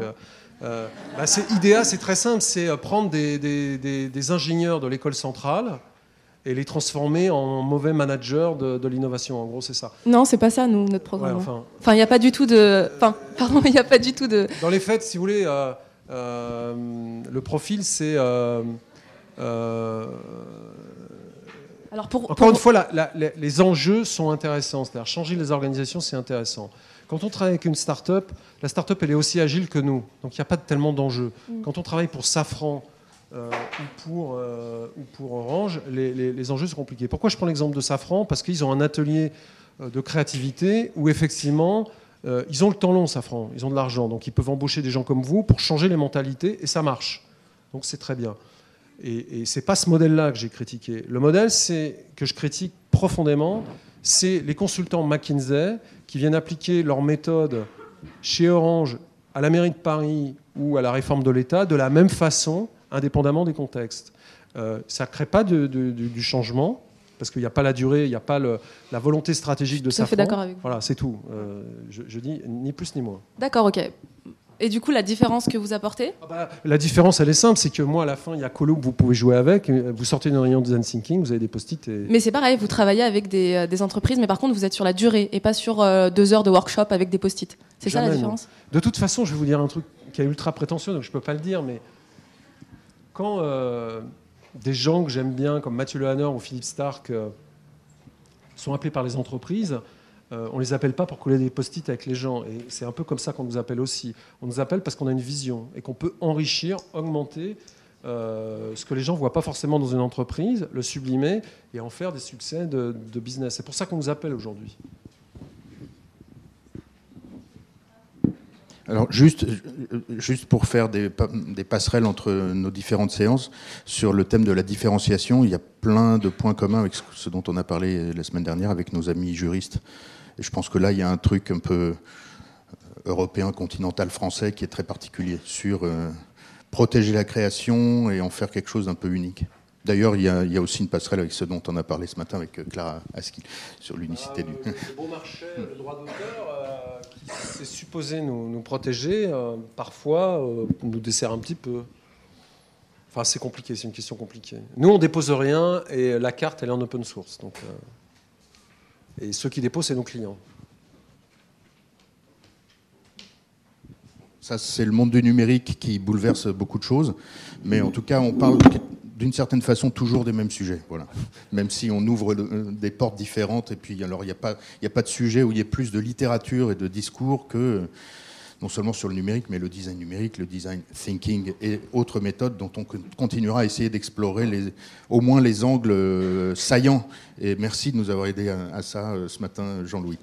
euh, bah, IDEA, c'est très simple, c'est euh, prendre des, ingénieurs de l'école centrale et les transformer en mauvais managers de, l'innovation. En gros, c'est ça. Non, c'est pas ça, nous, notre programme. Hein. enfin, il n'y a pas du tout de. Enfin, pardon, il n'y a pas du tout de. Dans les faits, si vous voulez, Euh, le profil, c'est. euh, euh, Alors pour, encore pour- une fois, la- la- la- les enjeux sont intéressants. C'est-à-dire changer les organisations, c'est intéressant. Quand on travaille avec une start-up, la start-up, elle est aussi agile que nous. Donc il n'y a pas tellement d'enjeux. Quand on travaille pour Safran euh, ou, pour, euh, ou pour Orange, les, les- les enjeux sont compliqués. Pourquoi je prends l'exemple de Safran? Parce qu'ils ont un atelier euh, de créativité où effectivement, euh, ils ont le temps long, Safran. Ils ont de l'argent. Donc ils peuvent embaucher des gens comme vous pour changer les mentalités et ça marche. Donc c'est très bien. Et, et c'est pas ce modèle-là que j'ai critiqué. Le modèle, c'est que je critique profondément, c'est les consultants McKinsey qui viennent appliquer leur méthode chez Orange, à la mairie de Paris ou à la réforme de l'État de la même façon, indépendamment des contextes. Euh, ça ne crée pas de- du changement parce qu'il n'y a pas la durée, il n'y a pas le- la volonté stratégique de tout à fait d'accord avec vous. Voilà, c'est tout. Euh, je, je dis ni plus ni moins. D'accord, ok. Et du coup, la différence que vous apportez Ah bah, la différence, elle est simple, c'est que moi, à la fin, il y a Colo que vous pouvez jouer avec. Vous sortez d'une réunion de design thinking, vous avez des post-it et... Mais c'est pareil, vous travaillez avec des, euh, des entreprises, mais par contre, vous êtes sur la durée et pas sur euh, deux heures de workshop avec des post-it. C'est ça la différence De toute façon, je vais vous dire un truc qui est ultra prétentieux, donc je ne peux pas le dire, mais quand euh, des gens que j'aime bien, comme Mathieu Lehanner ou Philippe Stark, euh, sont appelés par les entreprises, euh, on ne les appelle pas pour coller des post-it avec les gens. Et c'est un peu comme ça qu'on nous appelle aussi. On nous appelle parce qu'on a une vision et qu'on peut enrichir, augmenter euh, ce que les gens ne voient pas forcément dans une entreprise, le sublimer et en faire des succès de, business. C'est pour ça qu'on nous appelle aujourd'hui. Alors juste, pour faire des, pa- des passerelles entre nos différentes séances, sur le thème de la différenciation, il y a plein de points communs avec ce dont on a parlé la semaine dernière avec nos amis juristes. Et je pense que là, il y a un truc un peu européen, continental, français qui est très particulier sur euh, protéger la création et en faire quelque chose d'un peu unique. D'ailleurs, il y, a, il y a aussi une passerelle avec ce dont on a parlé ce matin avec euh, Clara Aski sur l'unicité du... Le bon marché, le droit d'auteur, euh, qui c'est supposé nous, nous protéger, euh, parfois euh, nous dessert un petit peu. Enfin, c'est compliqué, c'est une question compliquée. Nous, on dépose rien et la carte, elle est en open source. Donc, euh, et ceux qui déposent, c'est nos clients. Ça, c'est le monde du numérique qui bouleverse beaucoup de choses. Mais en tout cas, on parle d'une certaine façon toujours des mêmes sujets. Voilà. Même si on ouvre des portes différentes. Et puis, alors, il n'y a, a pas de sujet où il y a plus de littérature et de discours que, non seulement sur le numérique, mais le design numérique, le design thinking et autres méthodes dont on continuera à essayer d'explorer au moins les angles euh, saillants. Et merci de nous avoir aidé à, à ça euh, ce matin, Jean-Louis.